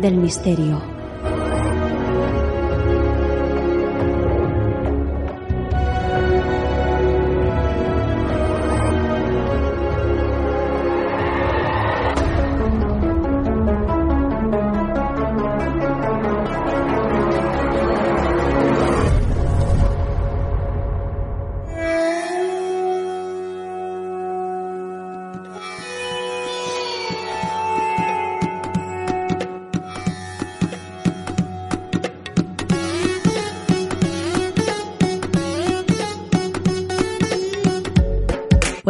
del misterio.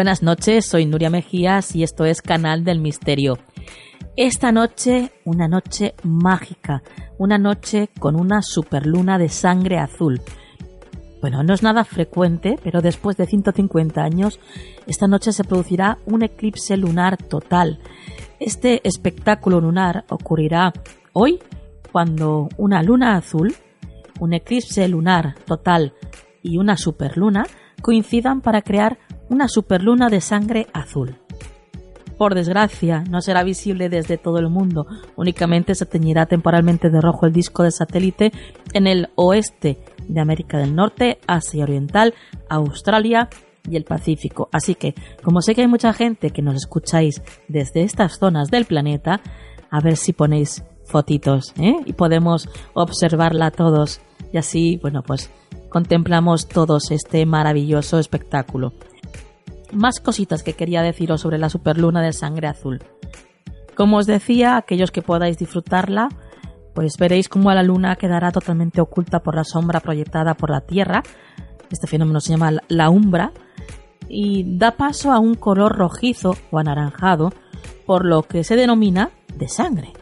Buenas noches, soy Nuria Mejías y esto es Canal del Misterio. Esta noche, una noche mágica, una noche con una superluna de sangre azul. Bueno, no es nada frecuente, pero después de 150 años, esta noche se producirá un eclipse lunar total. Este espectáculo lunar ocurrirá hoy cuando una luna azul, un eclipse lunar total y una superluna coincidan para crear una superluna de sangre azul. Por desgracia, no será visible desde todo el mundo, únicamente se teñirá temporalmente de rojo el disco de satélite en el oeste de América del Norte, Asia Oriental, Australia y el Pacífico. Así que, como sé que hay mucha gente que nos escucháis desde estas zonas del planeta, a ver si ponéis fotitos ¿eh? y podemos observarla todos y así, bueno, pues contemplamos todos este maravilloso espectáculo más cositas que quería deciros sobre la superluna de sangre azul. Como os decía, aquellos que podáis disfrutarla, pues veréis cómo la luna quedará totalmente oculta por la sombra proyectada por la Tierra. Este fenómeno se llama la umbra y da paso a un color rojizo o anaranjado, por lo que se denomina de sangre.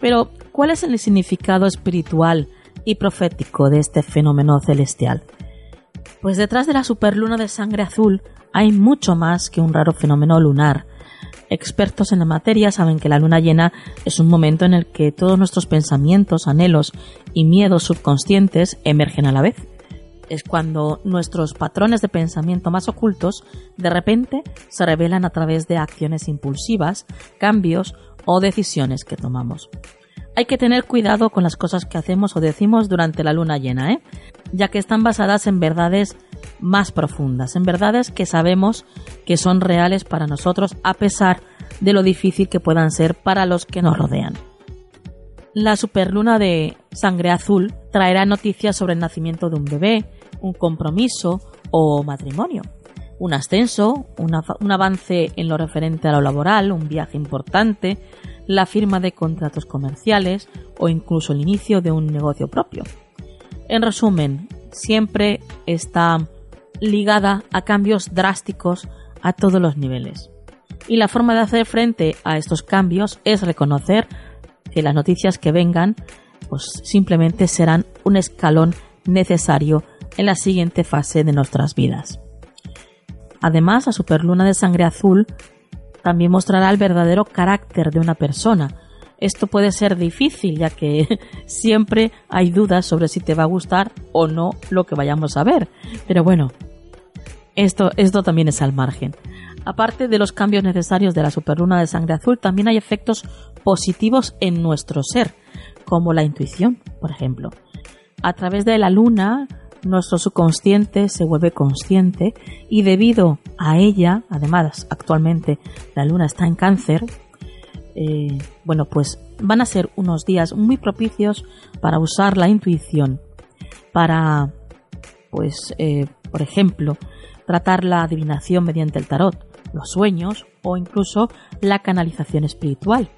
Pero, ¿cuál es el significado espiritual y profético de este fenómeno celestial? Pues detrás de la superluna de sangre azul hay mucho más que un raro fenómeno lunar. Expertos en la materia saben que la luna llena es un momento en el que todos nuestros pensamientos, anhelos y miedos subconscientes emergen a la vez. Es cuando nuestros patrones de pensamiento más ocultos de repente se revelan a través de acciones impulsivas, cambios o decisiones que tomamos. Hay que tener cuidado con las cosas que hacemos o decimos durante la luna llena, ¿eh? Ya que están basadas en verdades más profundas, en verdades que sabemos que son reales para nosotros a pesar de lo difícil que puedan ser para los que nos rodean. La superluna de sangre azul traerá noticias sobre el nacimiento de un bebé, un compromiso o matrimonio, un ascenso, un avance en lo referente a lo laboral, un viaje importante, la firma de contratos comerciales o incluso el inicio de un negocio propio. En resumen, siempre está ligada a cambios drásticos a todos los niveles. Y la forma de hacer frente a estos cambios es reconocer que las noticias que vengan pues simplemente serán un escalón necesario en la siguiente fase de nuestras vidas. Además, la superluna de sangre azul también mostrará el verdadero carácter de una persona. Esto puede ser difícil ya que siempre hay dudas sobre si te va a gustar o no lo que vayamos a ver. Pero bueno, esto, esto también es al margen. Aparte de los cambios necesarios de la superluna de sangre azul, también hay efectos positivos en nuestro ser, como la intuición, por ejemplo. A través de la luna, nuestro subconsciente se vuelve consciente y debido a ella, además actualmente la luna está en cáncer, eh, bueno, pues van a ser unos días muy propicios para usar la intuición, para, pues, eh, por ejemplo, tratar la adivinación mediante el tarot, los sueños o incluso la canalización espiritual.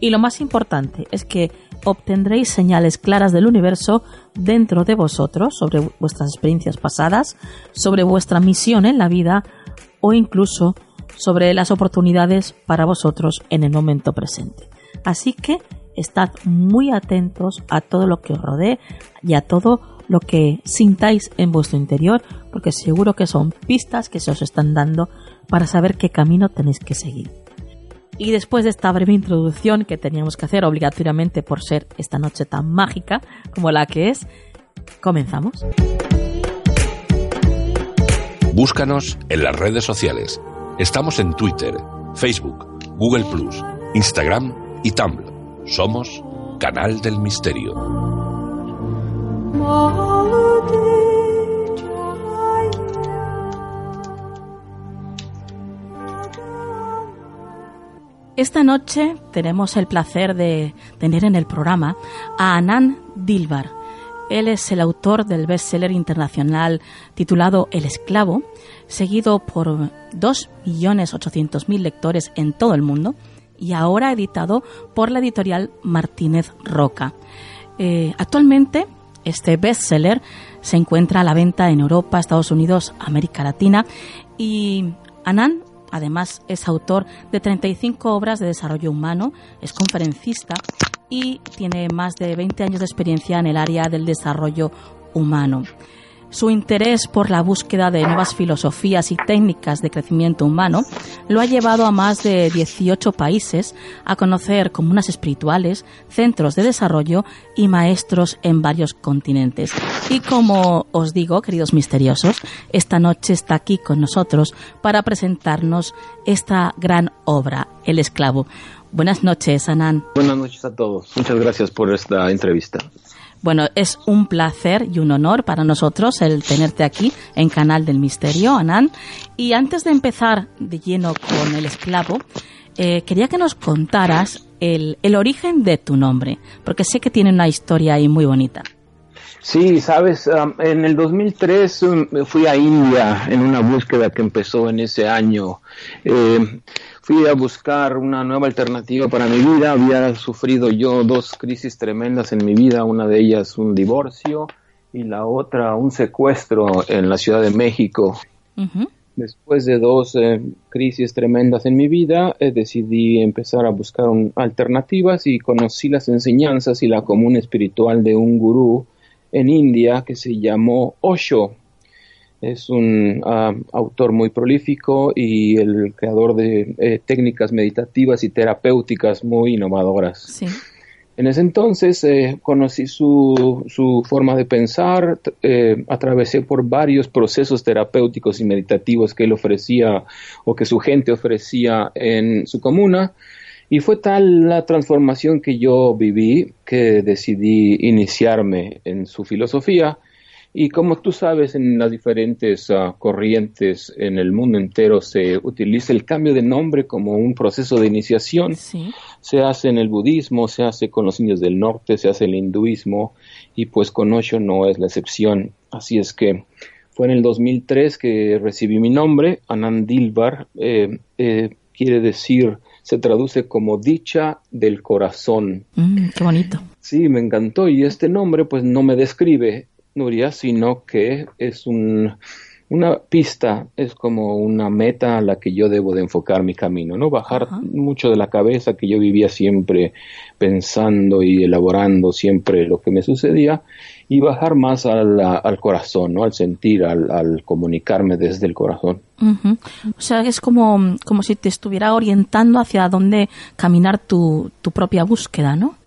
Y lo más importante es que obtendréis señales claras del universo dentro de vosotros sobre vuestras experiencias pasadas, sobre vuestra misión en la vida o incluso sobre las oportunidades para vosotros en el momento presente. Así que estad muy atentos a todo lo que os rodee y a todo lo que sintáis en vuestro interior, porque seguro que son pistas que se os están dando para saber qué camino tenéis que seguir. Y después de esta breve introducción que teníamos que hacer obligatoriamente por ser esta noche tan mágica como la que es, comenzamos. Búscanos en las redes sociales. Estamos en Twitter, Facebook, Google Plus, Instagram y Tumblr. Somos Canal del Misterio. Esta noche tenemos el placer de tener en el programa a Anand Dilbar. Él es el autor del bestseller internacional titulado El esclavo, seguido por 2.800.000 lectores en todo el mundo y ahora editado por la editorial Martínez Roca. Eh, actualmente este bestseller se encuentra a la venta en Europa, Estados Unidos, América Latina y Anand Además, es autor de 35 obras de desarrollo humano, es conferencista y tiene más de 20 años de experiencia en el área del desarrollo humano. Su interés por la búsqueda de nuevas filosofías y técnicas de crecimiento humano lo ha llevado a más de 18 países a conocer comunas espirituales, centros de desarrollo y maestros en varios continentes. Y como os digo, queridos misteriosos, esta noche está aquí con nosotros para presentarnos esta gran obra, El esclavo. Buenas noches, Anán. Buenas noches a todos. Muchas gracias por esta entrevista. Bueno, es un placer y un honor para nosotros el tenerte aquí en Canal del Misterio, Anán. Y antes de empezar de lleno con el esclavo, eh, quería que nos contaras el, el origen de tu nombre, porque sé que tiene una historia ahí muy bonita. Sí, sabes, en el 2003 um, fui a India en una búsqueda que empezó en ese año. Eh, fui a buscar una nueva alternativa para mi vida. Había sufrido yo dos crisis tremendas en mi vida, una de ellas un divorcio y la otra un secuestro en la Ciudad de México. Después de dos eh, crisis tremendas en mi vida, eh, decidí empezar a buscar alternativas y conocí las enseñanzas y la común espiritual de un gurú en India que se llamó Osho. Es un ah, autor muy prolífico y el creador de eh, técnicas meditativas y terapéuticas muy innovadoras. En ese entonces eh, conocí su, su, forma de pensar, eh, atravesé por varios procesos terapéuticos y meditativos que él ofrecía o que su gente ofrecía en su comuna y fue tal la transformación que yo viví que decidí iniciarme en su filosofía. Y como tú sabes, en las diferentes ah, corrientes en el mundo entero se utiliza el cambio de nombre como un proceso de iniciación. Se hace en el budismo, se hace con los indios del norte, se hace en el hinduismo y pues con Osho no es la excepción. Así es que fue en el 2003 que recibí mi nombre, Anandilbar, eh, eh, quiere decir se traduce como dicha del corazón. Mm, qué bonito. Sí, me encantó. Y este nombre pues no me describe, Nuria, sino que es un, una pista, es como una meta a la que yo debo de enfocar mi camino, ¿no? Bajar mucho de la cabeza que yo vivía siempre pensando y elaborando siempre lo que me sucedía y bajar más al, al corazón, ¿no? Al sentir, al, al comunicarme desde el corazón. O sea, es como, como si te estuviera orientando hacia dónde caminar tu, tu propia búsqueda, ¿no?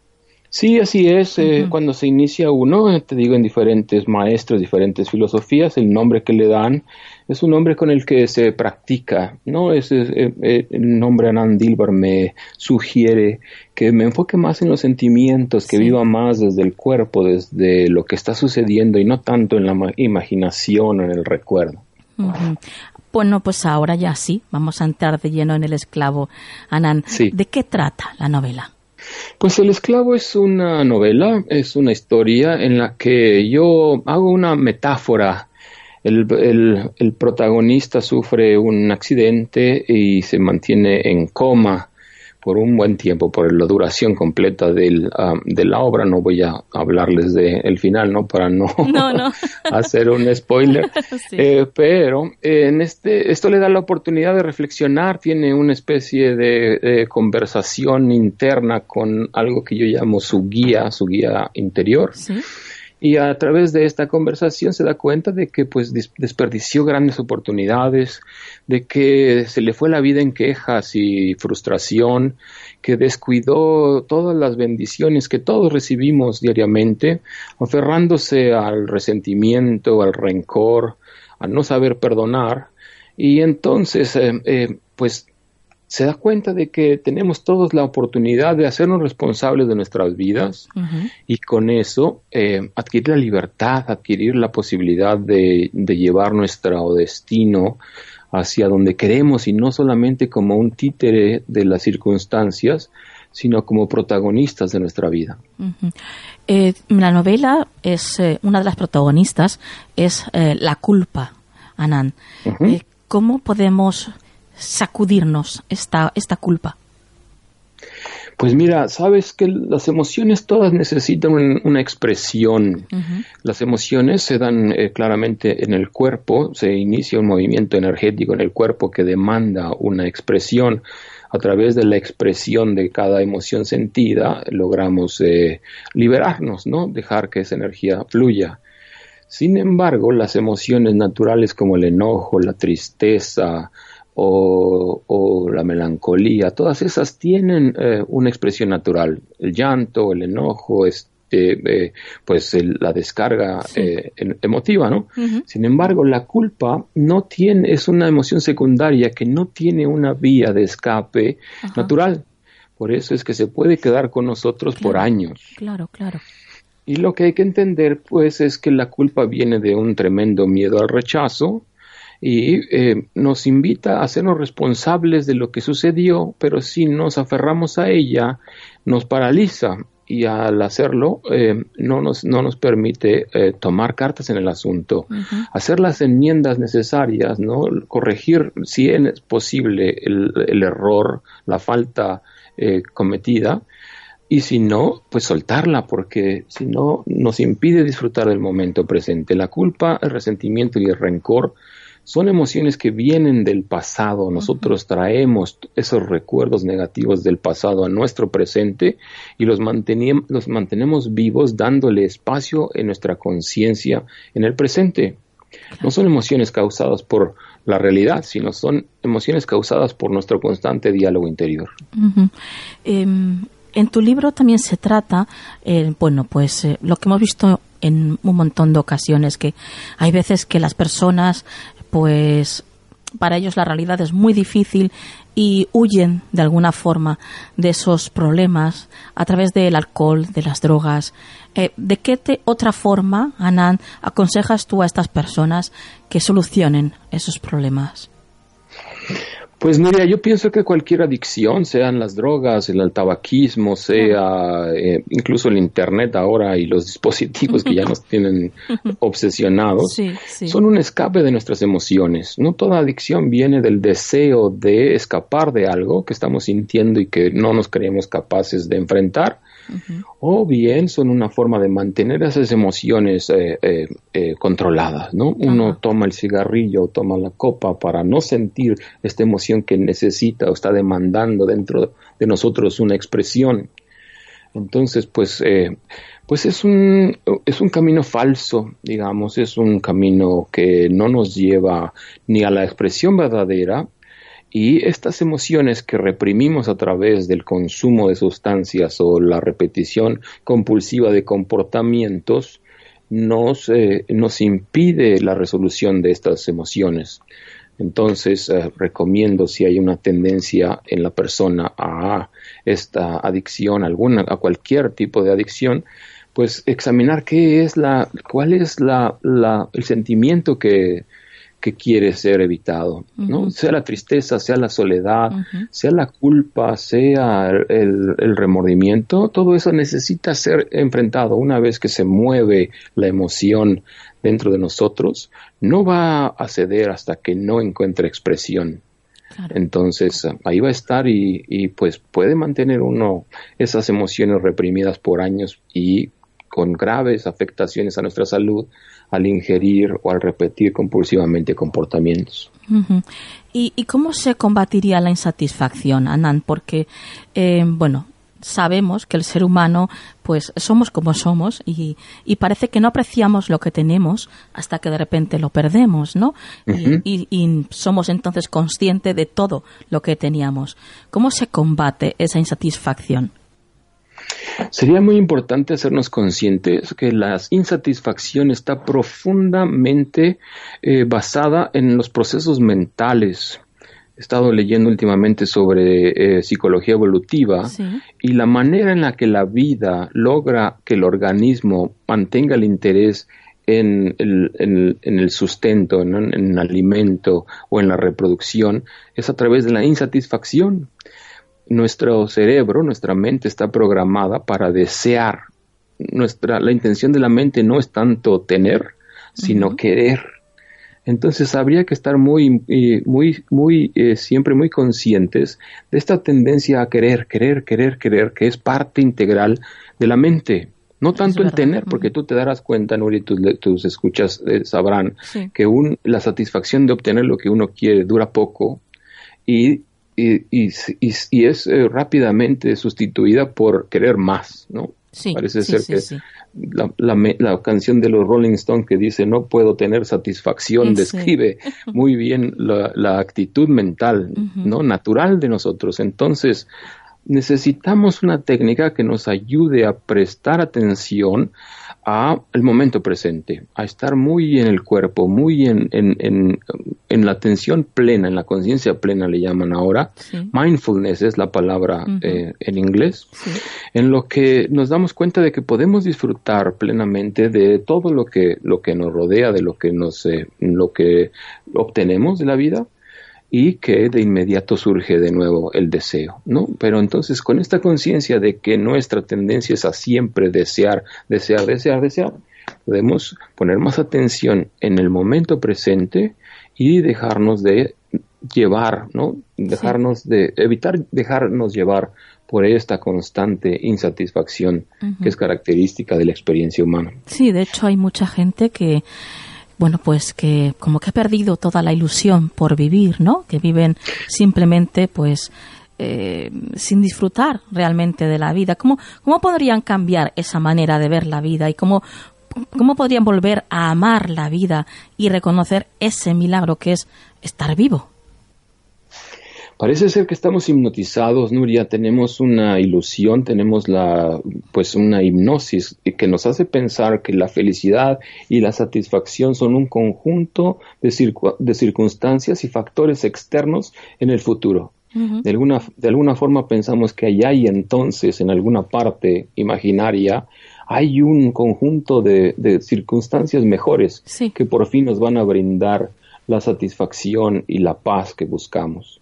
Sí, así es. Eh, cuando se inicia uno, eh, te digo, en diferentes maestros, diferentes filosofías, el nombre que le dan es un nombre con el que se practica, ¿no? Es, eh, el nombre Anand Dilbar me sugiere que me enfoque más en los sentimientos, que viva más desde el cuerpo, desde lo que está sucediendo y no tanto en la imaginación o en el recuerdo. Bueno, pues ahora ya sí, vamos a entrar de lleno en el esclavo. Anand, ¿de qué trata la novela? Pues El esclavo es una novela, es una historia en la que yo hago una metáfora. El, protagonista sufre un accidente y se mantiene en coma por un buen tiempo, por la duración completa del, ah, de la obra. No voy a hablarles del el final, ¿no? Para no, hacer un spoiler. Eh, pero en este, esto le da la oportunidad de reflexionar, tiene una especie de, conversación interna con algo que yo llamo su guía, su guía interior. Y a través de esta conversación se da cuenta de que pues desperdició grandes oportunidades, de que se le fue la vida en quejas y frustración, que descuidó todas las bendiciones que todos recibimos diariamente, aferrándose al resentimiento, al rencor, al no saber perdonar. Y entonces, eh, eh, pues se da cuenta de que tenemos todos la oportunidad de hacernos responsables de nuestras vidas y con eso eh, adquirir la libertad, adquirir la posibilidad de, llevar nuestro destino hacia donde queremos y no solamente como un títere de las circunstancias, sino como protagonistas de nuestra vida. Eh, la novela es eh, una de las protagonistas es la culpa, Anand. ¿Cómo podemos sacudirnos esta, esta culpa? Pues mira, sabes que las emociones todas necesitan una expresión. Las emociones se dan eh, claramente en el cuerpo, se inicia un movimiento energético en el cuerpo que demanda una expresión. A través de la expresión de cada emoción sentida logramos eh, liberarnos, ¿no? Dejar que esa energía fluya. Sin embargo, las emociones naturales como el enojo, la tristeza, o, la melancolía, todas esas tienen eh, una expresión natural. El llanto, el enojo, este, eh, pues la descarga eh, emotiva, ¿no? Sin embargo, la culpa no tiene, es una emoción secundaria que no tiene una vía de escape natural. Por eso es que se puede quedar con nosotros por años. Claro, claro. Y lo que hay que entender, pues, es que la culpa viene de un tremendo miedo al rechazo, y eh, nos invita a hacernos responsables de lo que sucedió, pero si nos aferramos a ella, nos paraliza y al hacerlo eh, no, nos, no nos permite eh, tomar cartas en el asunto, hacer las enmiendas necesarias, ¿no? corregir si es posible el, el error, la falta cometida, y si no, pues soltarla, porque si no, nos impide disfrutar del momento presente. La culpa, el resentimiento y el rencor son emociones que vienen del pasado. Nosotros traemos esos recuerdos negativos del pasado a nuestro presente y los, los mantenemos vivos dándole espacio en nuestra conciencia en el presente. No son emociones causadas por la realidad, sino son emociones causadas por nuestro constante diálogo interior. Em, en tu libro también se trata, eh, bueno, pues eh, lo que hemos visto en un montón de ocasiones, que hay veces que las personas pues para ellos la realidad es muy difícil y huyen de alguna forma de esos problemas a través del alcohol, de las drogas. Eh, ¿De qué otra forma, Anand, aconsejas tú a estas personas que solucionen esos problemas? Pues mira, yo pienso que cualquier adicción, sean las drogas, el tabaquismo, sea eh, incluso el Internet ahora y los dispositivos que ya nos tienen obsesionados, son un escape de nuestras emociones. No toda adicción viene del deseo de escapar de algo que estamos sintiendo y que no nos creemos capaces de enfrentar o bien son una forma de mantener esas emociones eh, eh, eh, controladas, ¿no? Uno toma el cigarrillo o toma la copa para no sentir esta emoción que necesita o está demandando dentro de nosotros una expresión. Entonces, pues, pues es un, es un camino falso, digamos, es un camino que no nos lleva ni a la expresión verdadera, y estas emociones que reprimimos a través del consumo de sustancias o la repetición compulsiva de comportamientos nos, eh, nos impide la resolución de estas emociones. Entonces, eh, recomiendo si hay una tendencia en la persona a esta adicción, alguna, a cualquier tipo de adicción, pues examinar qué es la, cuál es la, la, el sentimiento que, que quiere ser evitado, ¿no? Sea la tristeza, sea la soledad, sea la culpa, sea el, remordimiento, todo eso necesita ser enfrentado. Una vez que se mueve la emoción dentro de nosotros, no va a ceder hasta que no encuentre expresión. Entonces ahí va a estar y, y pues puede mantener uno esas emociones reprimidas por años y con graves afectaciones a nuestra salud al ingerir o al repetir compulsivamente comportamientos. ¿Y, ¿Y, cómo se combatiría la insatisfacción, Anand? Porque, eh, bueno, sabemos que el ser humano, pues somos como somos y, y, parece que no apreciamos lo que tenemos hasta que de repente lo perdemos, ¿no? y, y, somos entonces conscientes de todo lo que teníamos. ¿Cómo se combate esa insatisfacción? Sería muy importante hacernos conscientes que la insatisfacción está profundamente eh, basada en los procesos mentales. He estado leyendo últimamente sobre eh, psicología evolutiva y la manera en la que la vida logra que el organismo mantenga el interés en el, en, el sustento, en el alimento o en la reproducción es a través de la insatisfacción nuestro cerebro, nuestra mente está programada para desear. Nuestra, la intención de la mente no es tanto tener, sino querer. Entonces habría que estar muy, muy, muy, eh, siempre muy conscientes de esta tendencia a querer, querer, querer, querer, que es parte integral de la mente. No tanto el tener, porque tú te darás cuenta, Nuri, tus, tus escuchas eh, sabrán que un, la satisfacción de obtener lo que uno quiere dura poco y y, y, es eh, rápidamente sustituida por querer más, ¿no? Parece ser que la, la, canción de los Rolling Stones que dice no puedo tener satisfacción describe muy bien la, actitud mental, ¿no? Natural de nosotros. Entonces, necesitamos una técnica que nos ayude a prestar atención a el momento presente, a estar muy en el cuerpo, muy en, en, en, la atención plena, en la conciencia plena le llaman ahora. Mindfulness es la palabra eh, en inglés, en lo que nos damos cuenta de que podemos disfrutar plenamente de todo lo que, lo que nos rodea, de lo que nos, eh, lo que obtenemos de la vida y que de inmediato surge de nuevo el deseo, ¿no? Pero entonces con esta conciencia de que nuestra tendencia es a siempre desear, desear, desear, desear, podemos poner más atención en el momento presente y dejarnos de llevar, ¿no? Dejarnos de evitar dejarnos llevar por esta constante insatisfacción que es característica de la experiencia humana. Sí, de hecho hay mucha gente que bueno, pues que como que ha perdido toda la ilusión por vivir, ¿no? Que viven simplemente, pues, eh, sin disfrutar realmente de la vida. ¿Cómo, ¿Cómo podrían cambiar esa manera de ver la vida y cómo, cómo podrían volver a amar la vida y reconocer ese milagro que es estar vivo? Parece ser que estamos hipnotizados, Nuria, tenemos una ilusión, tenemos la, pues una hipnosis que nos hace pensar que la felicidad y la satisfacción son un conjunto de, de circunstancias y factores externos en el futuro. de, alguna, de alguna forma pensamos que allá y entonces, en alguna parte imaginaria, hay un conjunto de, circunstancias mejores que por fin nos van a brindar la satisfacción y la paz que buscamos.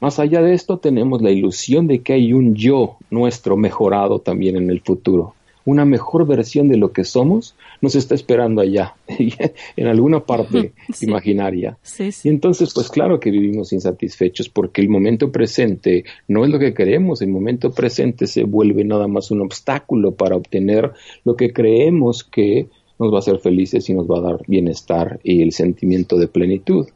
Más allá de esto, tenemos la ilusión de que hay un yo nuestro mejorado también en el futuro. Una mejor versión de lo que somos nos está esperando allá, en alguna parte imaginaria. Y entonces, pues claro que vivimos insatisfechos porque el momento presente no es lo que queremos, el momento presente se vuelve nada más un obstáculo para obtener lo que creemos que nos va a hacer felices y nos va a dar bienestar y el sentimiento de plenitud.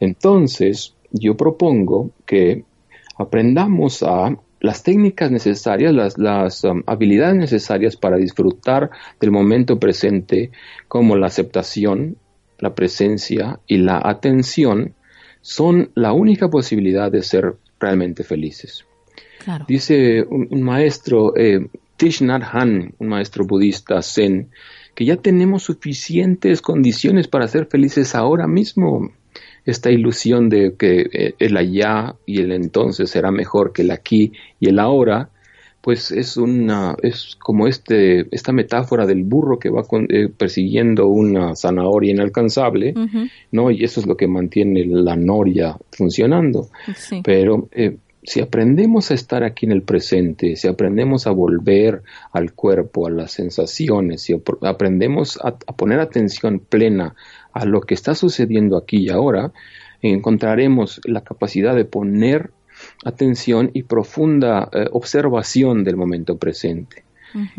Entonces, yo propongo que aprendamos a las técnicas necesarias, las, las um, habilidades necesarias para disfrutar del momento presente, como la aceptación, la presencia y la atención, son la única posibilidad de ser realmente felices. Dice un, maestro, eh, Thich Nhat Hanh, un maestro budista zen, que ya tenemos suficientes condiciones para ser felices ahora mismo esta ilusión de que eh, el allá y el entonces será mejor que el aquí y el ahora, pues es una es como este esta metáfora del burro que va eh, persiguiendo una zanahoria inalcanzable, ¿no? Y eso es lo que mantiene la noria funcionando. Pero eh, si aprendemos a estar aquí en el presente, si aprendemos a volver al cuerpo, a las sensaciones, si aprendemos a, poner atención plena a lo que está sucediendo aquí y ahora, encontraremos la capacidad de poner atención y profunda eh, observación del momento presente.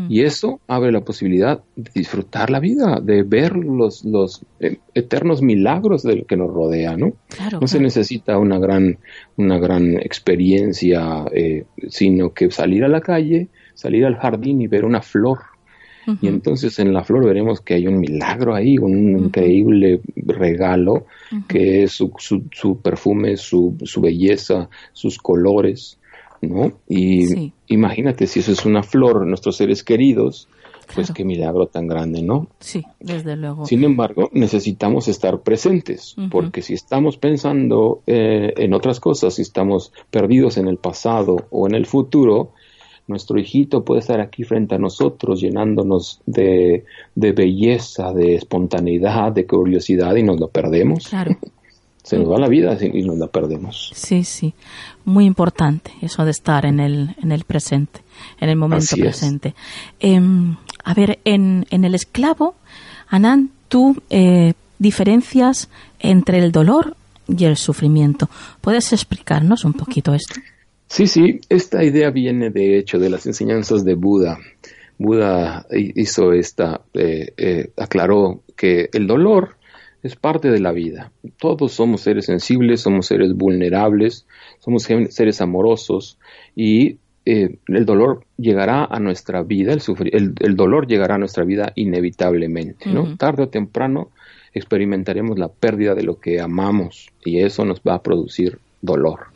Y eso abre la posibilidad de disfrutar la vida, de ver los, los eh, eternos milagros del que nos rodea, ¿no? no se necesita una gran, una gran experiencia, eh, sino que salir a la calle, salir al jardín y ver una flor. Y entonces en la flor veremos que hay un milagro ahí, un increíble regalo, que es su, su, su perfume, su, su, belleza, sus colores, ¿no? Y imagínate si eso es una flor, nuestros seres queridos, pues qué milagro tan grande, ¿no? Sí, desde luego. Sin embargo, necesitamos estar presentes, porque si estamos pensando eh, en otras cosas, si estamos perdidos en el pasado o en el futuro, nuestro hijito puede estar aquí frente a nosotros llenándonos de, de belleza, de espontaneidad, de curiosidad y nos lo perdemos. Claro. se nos va la vida y nos la perdemos. Sí, sí, muy importante eso de estar en el, en el presente, en el momento presente. Em, a ver, en, en el esclavo, Anán, tú eh, diferencias entre el dolor y el sufrimiento. ¿Puedes explicarnos un poquito esto? Sí, sí, esta idea viene de hecho de las enseñanzas de Buda. Buda hizo esta, eh, eh, aclaró que el dolor es parte de la vida. Todos somos seres sensibles, somos seres vulnerables, somos seres amorosos y eh, el dolor llegará a nuestra vida, el, el, dolor llegará a nuestra vida inevitablemente, ¿no? Tarde o temprano experimentaremos la pérdida de lo que amamos y eso nos va a producir dolor.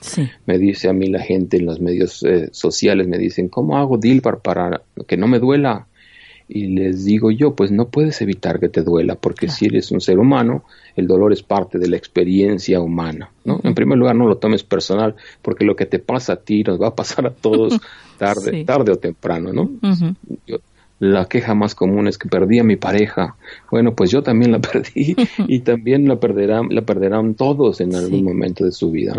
Me dice a mí la gente en los medios eh, sociales, me dicen, ¿cómo hago Dilbar para que no me duela? Y les digo yo, pues no puedes evitar que te duela, porque si eres un ser humano, el dolor es parte de la experiencia humana. ¿no? En primer lugar, no lo tomes personal, porque lo que te pasa a ti nos va a pasar a todos tarde, tarde o temprano. ¿no? La queja más común es que perdí a mi pareja. Bueno, pues yo también la perdí y también la perderán, la perderán todos en algún momento de su vida.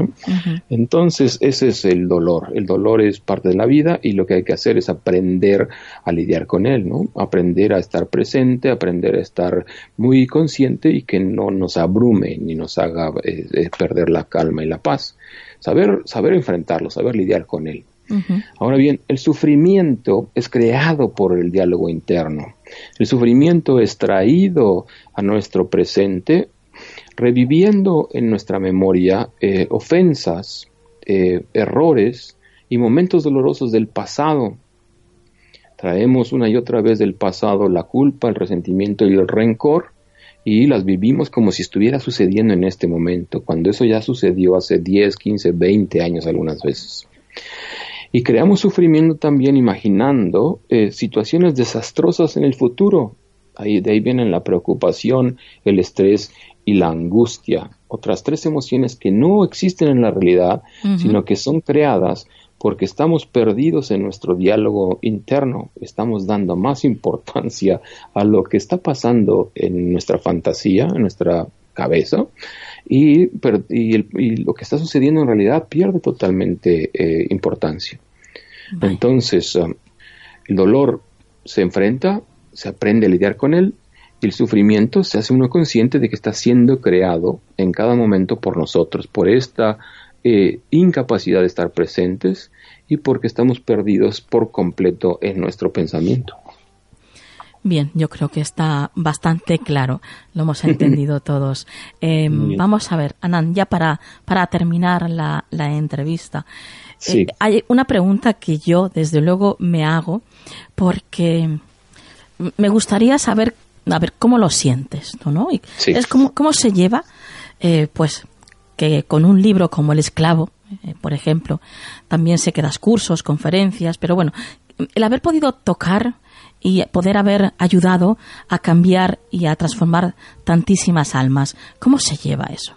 Entonces, ese es el dolor. El dolor es parte de la vida y lo que hay que hacer es aprender a lidiar con él, ¿no? Aprender a estar presente, aprender a estar muy consciente y que no nos abrume ni nos haga eh, eh, perder la calma y la paz. Saber, saber enfrentarlo, saber lidiar con él. Ahora bien, el sufrimiento es creado por el diálogo interno. El sufrimiento es traído a nuestro presente reviviendo en nuestra memoria eh, ofensas, eh, errores y momentos dolorosos del pasado. Traemos una y otra vez del pasado la culpa, el resentimiento y el rencor y las vivimos como si estuviera sucediendo en este momento, cuando eso ya sucedió hace 10, 15, 20 años algunas veces. Y creamos sufrimiento también imaginando eh, situaciones desastrosas en el futuro. Ahí, de ahí vienen la preocupación, el estrés y la angustia. Otras tres emociones que no existen en la realidad, sino que son creadas porque estamos perdidos en nuestro diálogo interno, estamos dando más importancia a lo que está pasando en nuestra fantasía, en nuestra cabeza, y, lo que está sucediendo en realidad pierde totalmente eh, importancia. Entonces, um, el dolor se enfrenta, se aprende a lidiar con él, y el sufrimiento se hace uno consciente de que está siendo creado en cada momento por nosotros, por esta eh, incapacidad de estar presentes y porque estamos perdidos por completo en nuestro pensamiento. Bien, yo creo que está bastante claro, lo hemos entendido todos. Em, vamos a ver, Anand, ya para, para terminar la, la entrevista, eh, hay una pregunta que yo, desde luego, me hago porque me gustaría saber, a ver, cómo lo sientes, ¿no? Es como, cómo se lleva, eh, pues, que con un libro como El Esclavo, eh, por ejemplo, también sé que das cursos, conferencias, pero bueno, el haber podido tocar y poder haber ayudado a cambiar y a transformar tantísimas almas. ¿Cómo se lleva eso?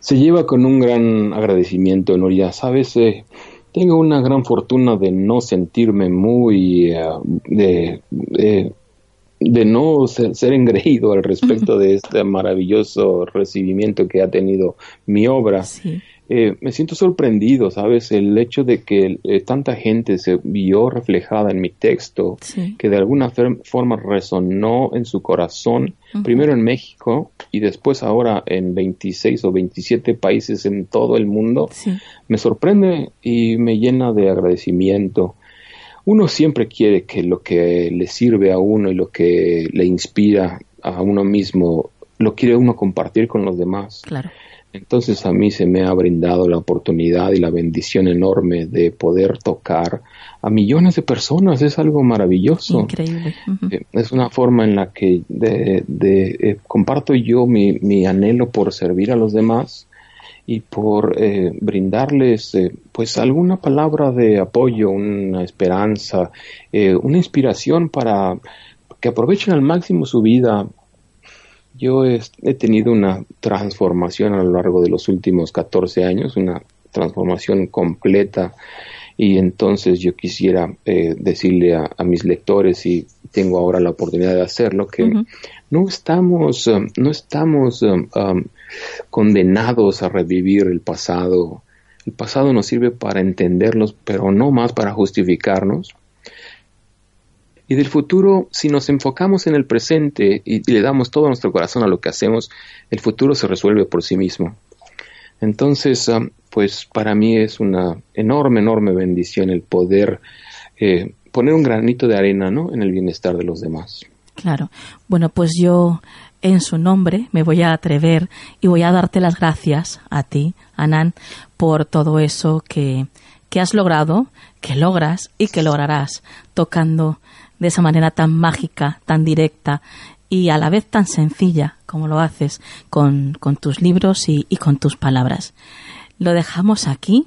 Se lleva con un gran agradecimiento, Noria. Sabes, eh, tengo una gran fortuna de no sentirme muy, eh, de, de no ser, engreído al respecto de este maravilloso recibimiento que ha tenido mi obra. Eh, me siento sorprendido, ¿sabes? El hecho de que eh, tanta gente se vio reflejada en mi texto, que de alguna forma resonó en su corazón, primero en México y después ahora en 26 o 27 países en todo el mundo, me sorprende y me llena de agradecimiento uno siempre quiere que lo que le sirve a uno y lo que le inspira a uno mismo, lo quiere uno compartir con los demás. Claro. Entonces a mí se me ha brindado la oportunidad y la bendición enorme de poder tocar a millones de personas. Es algo maravilloso. Increíble. Eh, es una forma en la que de, eh, comparto yo mi, mi, anhelo por servir a los demás y por eh, brindarles eh, pues alguna palabra de apoyo, una esperanza, una inspiración para que aprovechen al máximo su vida. Yo he, tenido una transformación a lo largo de los últimos 14 años, una transformación completa y entonces yo quisiera decirle a, mis lectores y tengo ahora la oportunidad de hacerlo que no estamos no estamos um, um, condenados a revivir el pasado. El pasado nos sirve para entenderlos, pero no más para justificarnos. Y del futuro, si nos enfocamos en el presente y, le damos todo nuestro corazón a lo que hacemos, el futuro se resuelve por sí mismo. Entonces, ah, pues para mí es una enorme, enorme bendición el poder eh, poner un granito de arena ¿no? en el bienestar de los demás. Claro. Bueno, pues yo en su nombre me voy a atrever y voy a darte las gracias a ti, Anán, por todo eso que, que has logrado, que logras y que lograrás tocando de esa manera tan mágica, tan directa y a la vez tan sencilla como lo haces con, con tus libros y, y, con tus palabras. Lo dejamos aquí.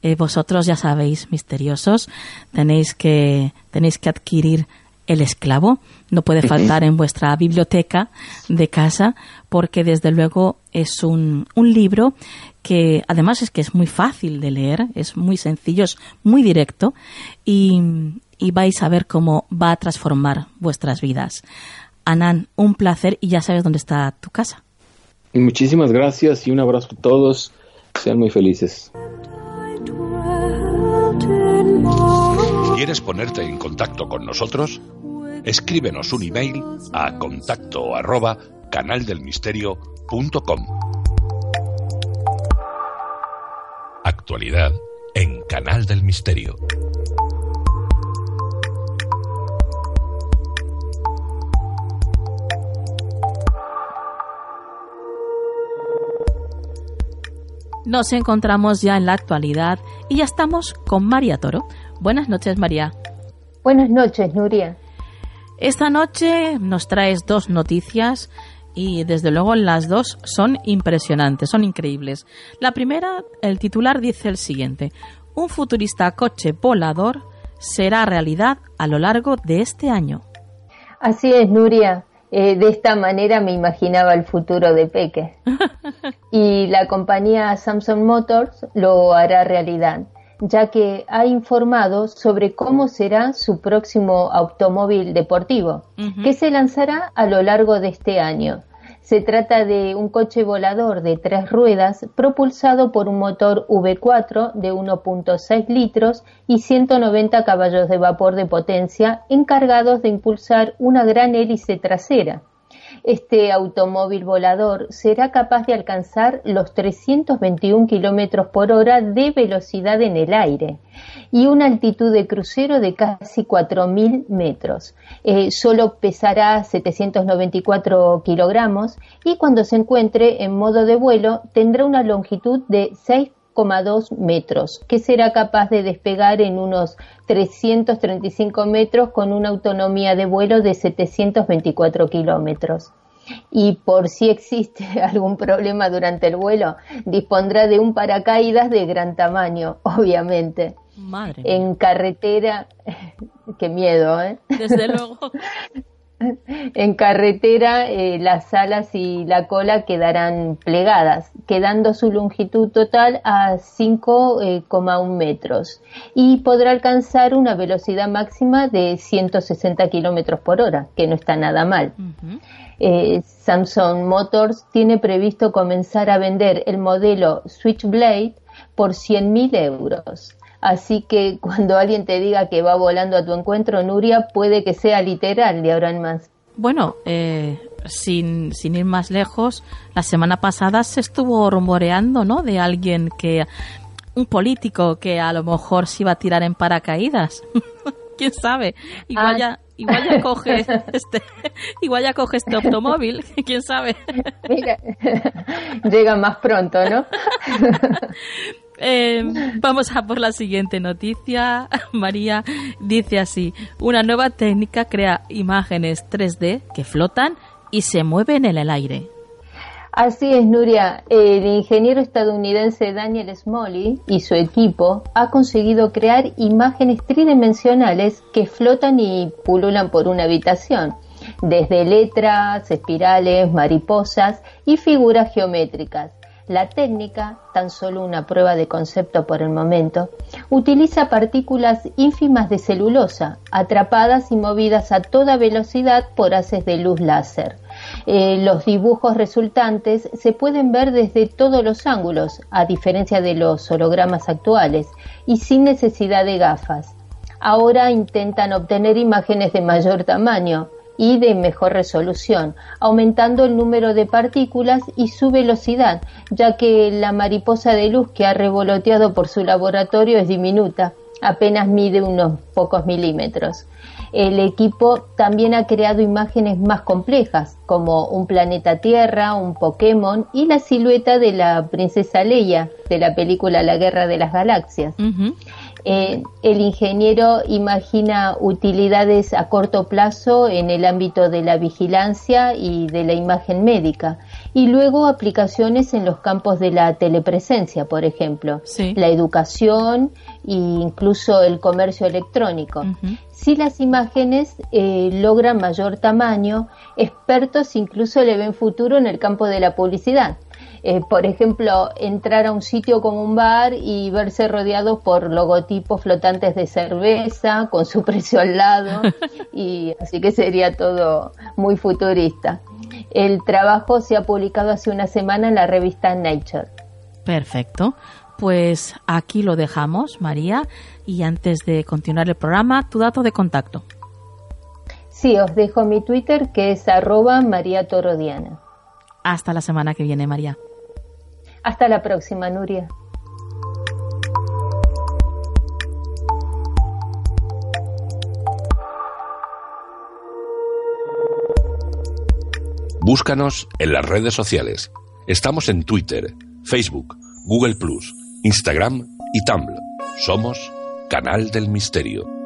Eh, vosotros ya sabéis, misteriosos, tenéis que, tenéis que adquirir el esclavo. No puede faltar en vuestra biblioteca de casa porque desde luego es un, un libro que además es que es muy fácil de leer, es muy sencillo, es muy directo y, y vais a ver cómo va a transformar vuestras vidas. Anán, un placer y ya sabes dónde está tu casa. Muchísimas gracias y un abrazo a todos. Sean muy felices. ¿Quieres ponerte en contacto con nosotros? Escríbenos un email a contacto arroba canaldelmisterio.com. Actualidad en Canal del Misterio. Nos encontramos ya en la actualidad y ya estamos con María Toro. Buenas noches, María. Buenas noches, Nuria. Esta noche nos traes dos noticias y desde luego las dos son impresionantes, son increíbles. La primera, el titular dice el siguiente. Un futurista coche volador será realidad a lo largo de este año. Así es, Nuria. Eh, de esta manera me imaginaba el futuro de Peque. y la compañía Samsung Motors lo hará realidad, ya que ha informado sobre cómo será su próximo automóvil deportivo, que se lanzará a lo largo de este año. Se trata de un coche volador de tres ruedas propulsado por un motor V4 de 1.6 litros y 190 caballos de vapor de potencia encargados de impulsar una gran hélice trasera. Este automóvil volador será capaz de alcanzar los 321 kilómetros por hora de velocidad en el aire y una altitud de crucero de casi 4.000 metros. Eh, solo pesará 794 kilogramos y cuando se encuentre en modo de vuelo tendrá una longitud de 6,2 metros, que será capaz de despegar en unos 335 metros con una autonomía de vuelo de 724 kilómetros y por si existe algún problema durante el vuelo, dispondrá de un paracaídas de gran tamaño, obviamente. Madre en carretera, qué miedo, ¿eh? Desde luego. En carretera eh, las alas y la cola quedarán plegadas, quedando su longitud total a 5,1 eh, metros y podrá alcanzar una velocidad máxima de 160 kilómetros por hora, que no está nada mal. Eh, Samsung Motors tiene previsto comenzar a vender el modelo Switchblade por 100.000 euros. Así que cuando alguien te diga que va volando a tu encuentro, Nuria, puede que sea literal de ahora en más. Bueno, eh, sin, sin ir más lejos, la semana pasada se estuvo rumoreando, ¿no? De alguien que, un político que a lo mejor se iba a tirar en paracaídas. ¿Quién sabe? Igual ah. ya, igual ya coge este, igual ya coge este automóvil, quién sabe. llega más pronto, ¿no? Eh, vamos a por la siguiente noticia. María dice así, una nueva técnica crea imágenes 3D que flotan y se mueven en el aire. Así es, Nuria. El ingeniero estadounidense Daniel Smalley y su equipo ha conseguido crear imágenes tridimensionales que flotan y pululan por una habitación, desde letras, espirales, mariposas y figuras geométricas. La técnica, tan solo una prueba de concepto por el momento, utiliza partículas ínfimas de celulosa, atrapadas y movidas a toda velocidad por haces de luz láser. Eh, los dibujos resultantes se pueden ver desde todos los ángulos, a diferencia de los hologramas actuales, y sin necesidad de gafas. Ahora intentan obtener imágenes de mayor tamaño, y de mejor resolución, aumentando el número de partículas y su velocidad, ya que la mariposa de luz que ha revoloteado por su laboratorio es diminuta, apenas mide unos pocos milímetros. El equipo también ha creado imágenes más complejas, como un planeta Tierra, un Pokémon y la silueta de la princesa Leia de la película La Guerra de las Galaxias. Eh, el ingeniero imagina utilidades a corto plazo en el ámbito de la vigilancia y de la imagen médica y luego aplicaciones en los campos de la telepresencia, por ejemplo, la educación e incluso el comercio electrónico. Si las imágenes eh, logran mayor tamaño, expertos incluso le ven futuro en el campo de la publicidad eh, por ejemplo, entrar a un sitio como un bar y verse rodeado por logotipos flotantes de cerveza con su precio al lado y así que sería todo muy futurista. El trabajo se ha publicado hace una semana en la revista Nature. Perfecto. Pues aquí lo dejamos, María. Y antes de continuar el programa, tu dato de contacto. Sí, os dejo mi Twitter que es arroba María Torodiana. Hasta la semana que viene, María. Hasta la próxima, Nuria. Búscanos en las redes sociales. Estamos en Twitter, Facebook, Google Instagram y Tumblr. Somos Canal del Misterio.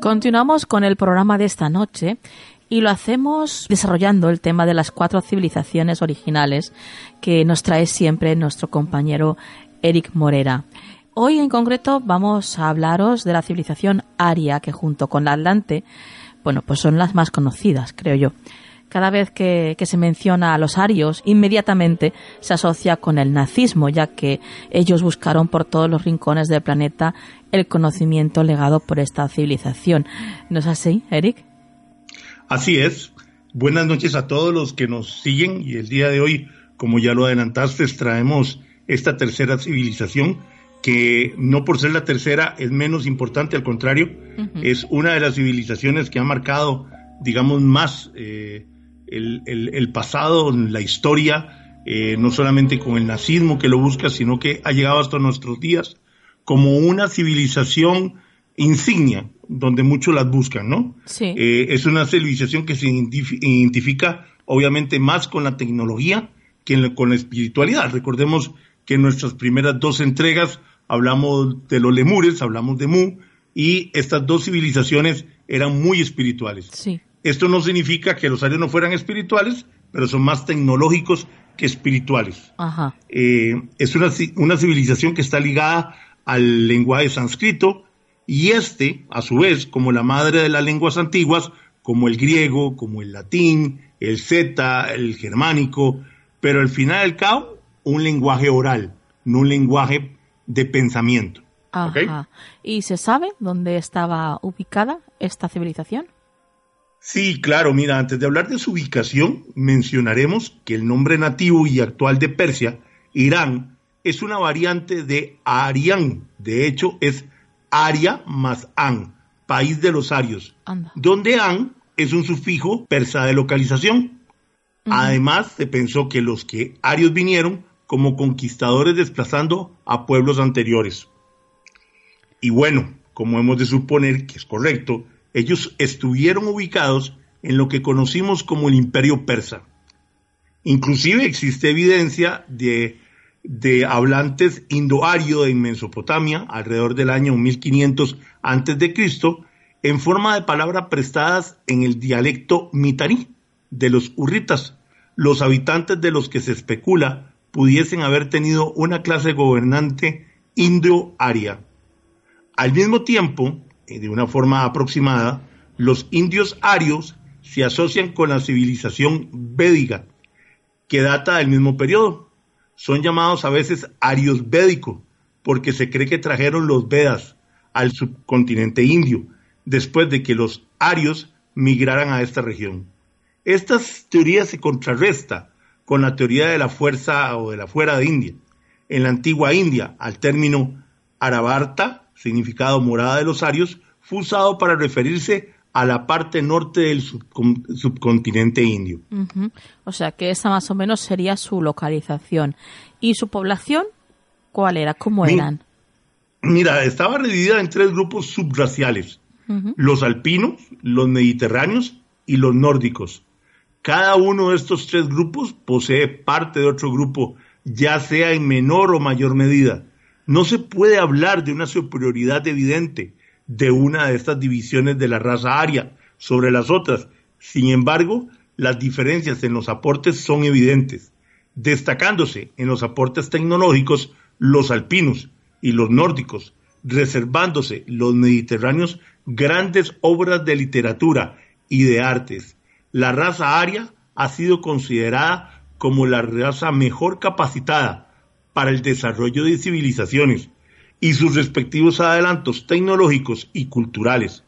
Continuamos con el programa de esta noche y lo hacemos desarrollando el tema de las cuatro civilizaciones originales que nos trae siempre nuestro compañero Eric Morera. Hoy en concreto vamos a hablaros de la civilización aria que junto con la Atlante, bueno, pues son las más conocidas, creo yo. Cada vez que, se menciona a los arios, inmediatamente se asocia con el nazismo, ya que ellos buscaron por todos los rincones del planeta el conocimiento legado por esta civilización. ¿No es así, Eric? Así es. Buenas noches a todos los que nos siguen y el día de hoy, como ya lo adelantaste, traemos esta tercera civilización que no por ser la tercera es menos importante, al contrario, es una de las civilizaciones que ha marcado, digamos, más eh, el, pasado, la historia, eh, no solamente con el nazismo que lo busca, sino que ha llegado hasta nuestros días como una civilización insignia, donde muchos las buscan, ¿no? Sí. Eh, es una civilización que se identifica obviamente más con la tecnología que con la espiritualidad. Recordemos que en nuestras primeras dos entregas hablamos de los lemures, hablamos de Mu, y estas dos civilizaciones eran muy espirituales. Sí. Esto no significa que los arios no fueran espirituales, pero son más tecnológicos que espirituales. Eh, es una, una civilización que está ligada al lenguaje sánscrito y este, a su vez, como la madre de las lenguas antiguas, como el griego, como el latín, el zeta, el germánico, pero al final del cabo, un lenguaje oral, no un lenguaje de pensamiento. ¿Y se sabe dónde estaba ubicada esta civilización? Sí, claro, mira, antes de hablar de su ubicación, mencionaremos que el nombre nativo y actual de Persia, Irán, es una variante de Arián. De hecho, es Aria más An, país de los arios, donde An es un sufijo persa de localización. Además, se pensó que los que arios vinieron como conquistadores desplazando a pueblos anteriores. Y bueno, como hemos de suponer que es correcto, ellos estuvieron ubicados en lo que conocimos como el imperio persa. Inclusive existe evidencia de, hablantes indoario en Mesopotamia alrededor del año 1500 a.C. en forma de palabras prestadas en el dialecto mitarí de los urritas, los habitantes de los que se especula pudiesen haber tenido una clase gobernante indo-aria. Al mismo tiempo, de una forma aproximada, los indios arios se asocian con la civilización védica, que data del mismo periodo. Son llamados a veces arios védicos, porque se cree que trajeron los Vedas al subcontinente indio, después de que los arios migraran a esta región. Esta teoría se contrarresta con la teoría de la fuerza o de la fuera de India. En la antigua India, al término Arabarta, significado morada de los arios, fue usado para referirse a la parte norte del subcontinente indio. O sea que esa más o menos sería su localización. ¿Y su población cuál era? ¿Cómo eran? Mira, estaba dividida en tres grupos subraciales. Los alpinos, los mediterráneos y los nórdicos. Cada uno de estos tres grupos posee parte de otro grupo, ya sea en menor o mayor medida. No se puede hablar de una superioridad evidente de una de estas divisiones de la raza aria sobre las otras. Sin embargo, las diferencias en los aportes son evidentes, destacándose en los aportes tecnológicos los alpinos y los nórdicos, reservándose los mediterráneos grandes obras de literatura y de artes. La raza aria ha sido considerada como la raza mejor capacitada para el desarrollo de civilizaciones, y sus respectivos adelantos tecnológicos y culturales.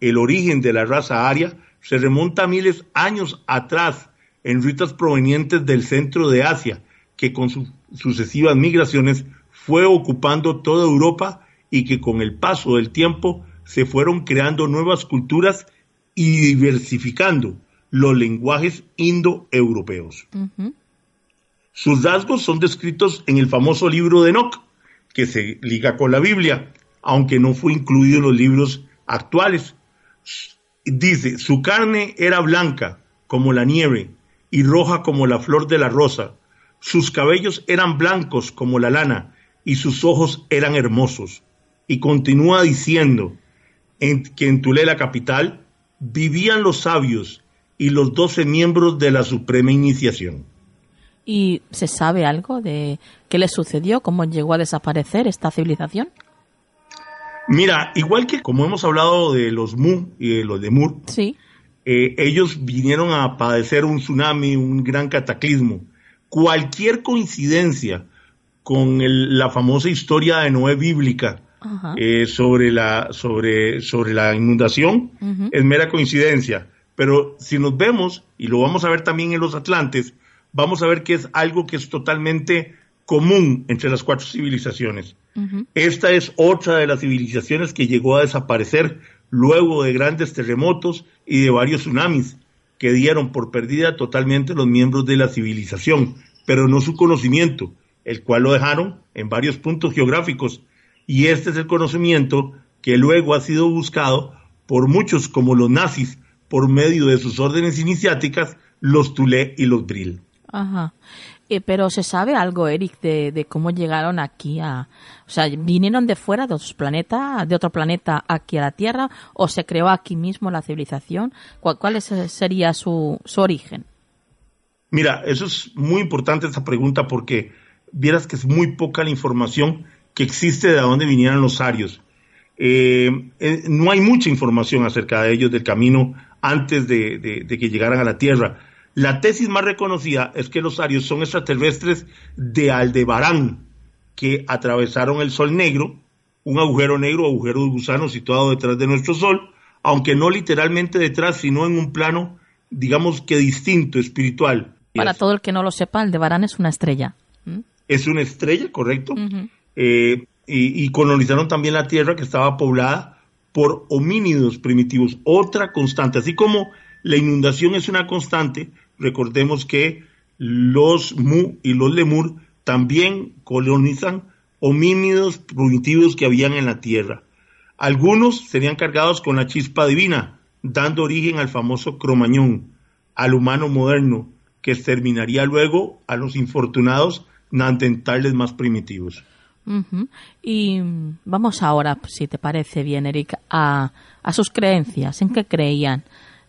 El origen de la raza aria se remonta a miles años atrás en rutas provenientes del centro de Asia, que con sucesivas migraciones fue ocupando toda Europa y que con el paso del tiempo se fueron creando nuevas culturas y diversificando los lenguajes indoeuropeos. Sus rasgos son descritos en el famoso libro de Enoch, que se liga con la Biblia, aunque no fue incluido en los libros actuales. Dice, su carne era blanca como la nieve y roja como la flor de la rosa. Sus cabellos eran blancos como la lana y sus ojos eran hermosos. Y continúa diciendo en, que en Tule, la capital, vivían los sabios y los doce miembros de la Suprema Iniciación. ¿Y se sabe algo de qué le sucedió? ¿Cómo llegó a desaparecer esta civilización? Mira, igual que como hemos hablado de los Mu y de los de Mur, sí. Eh, ellos vinieron a padecer un tsunami, un gran cataclismo. Cualquier coincidencia con la famosa historia de Noé bíblica eh, sobre, la, sobre, sobre la inundación es mera coincidencia. Pero si nos vemos, y lo vamos a ver también en los Atlantes, vamos a ver que es algo que es totalmente común entre las cuatro civilizaciones. Esta es otra de las civilizaciones que llegó a desaparecer luego de grandes terremotos y de varios tsunamis que dieron por perdida totalmente los miembros de la civilización, pero no su conocimiento, el cual lo dejaron en varios puntos geográficos. Y este es el conocimiento que luego ha sido buscado por muchos como los nazis por medio de sus órdenes iniciáticas, los Tulé y los Brill. Ajá. Eh, pero ¿se sabe algo, Eric, de, cómo llegaron aquí a... O sea, ¿vinieron de fuera, de otros planetas, de otro planeta aquí a la Tierra? ¿O se creó aquí mismo la civilización? ¿Cuál, cuál sería su, su origen? Mira, eso es muy importante esa pregunta porque vieras que es muy poca la información que existe de dónde vinieran los arios. Eh, eh, no hay mucha información acerca de ellos, del camino antes de, que llegaran a la Tierra. La tesis más reconocida es que los arios son extraterrestres de Aldebarán, que atravesaron el Sol Negro, un agujero negro, agujero de gusano situado detrás de nuestro Sol, aunque no literalmente detrás, sino en un plano, digamos que distinto, espiritual. Para todo el que no lo sepa, Aldebarán es una estrella. Es una estrella, correcto. Eh, y, colonizaron también la Tierra que estaba poblada por homínidos primitivos. Otra constante, así como la inundación es una constante, recordemos que los Mu y los Lemur también colonizan homínidos primitivos que habían en la Tierra. Algunos serían cargados con la chispa divina, dando origen al famoso cromañón, al humano moderno, que exterminaría luego a los infortunados neandertales más primitivos. Y vamos ahora, si te parece bien, Eric, a, a sus creencias. ¿En qué creían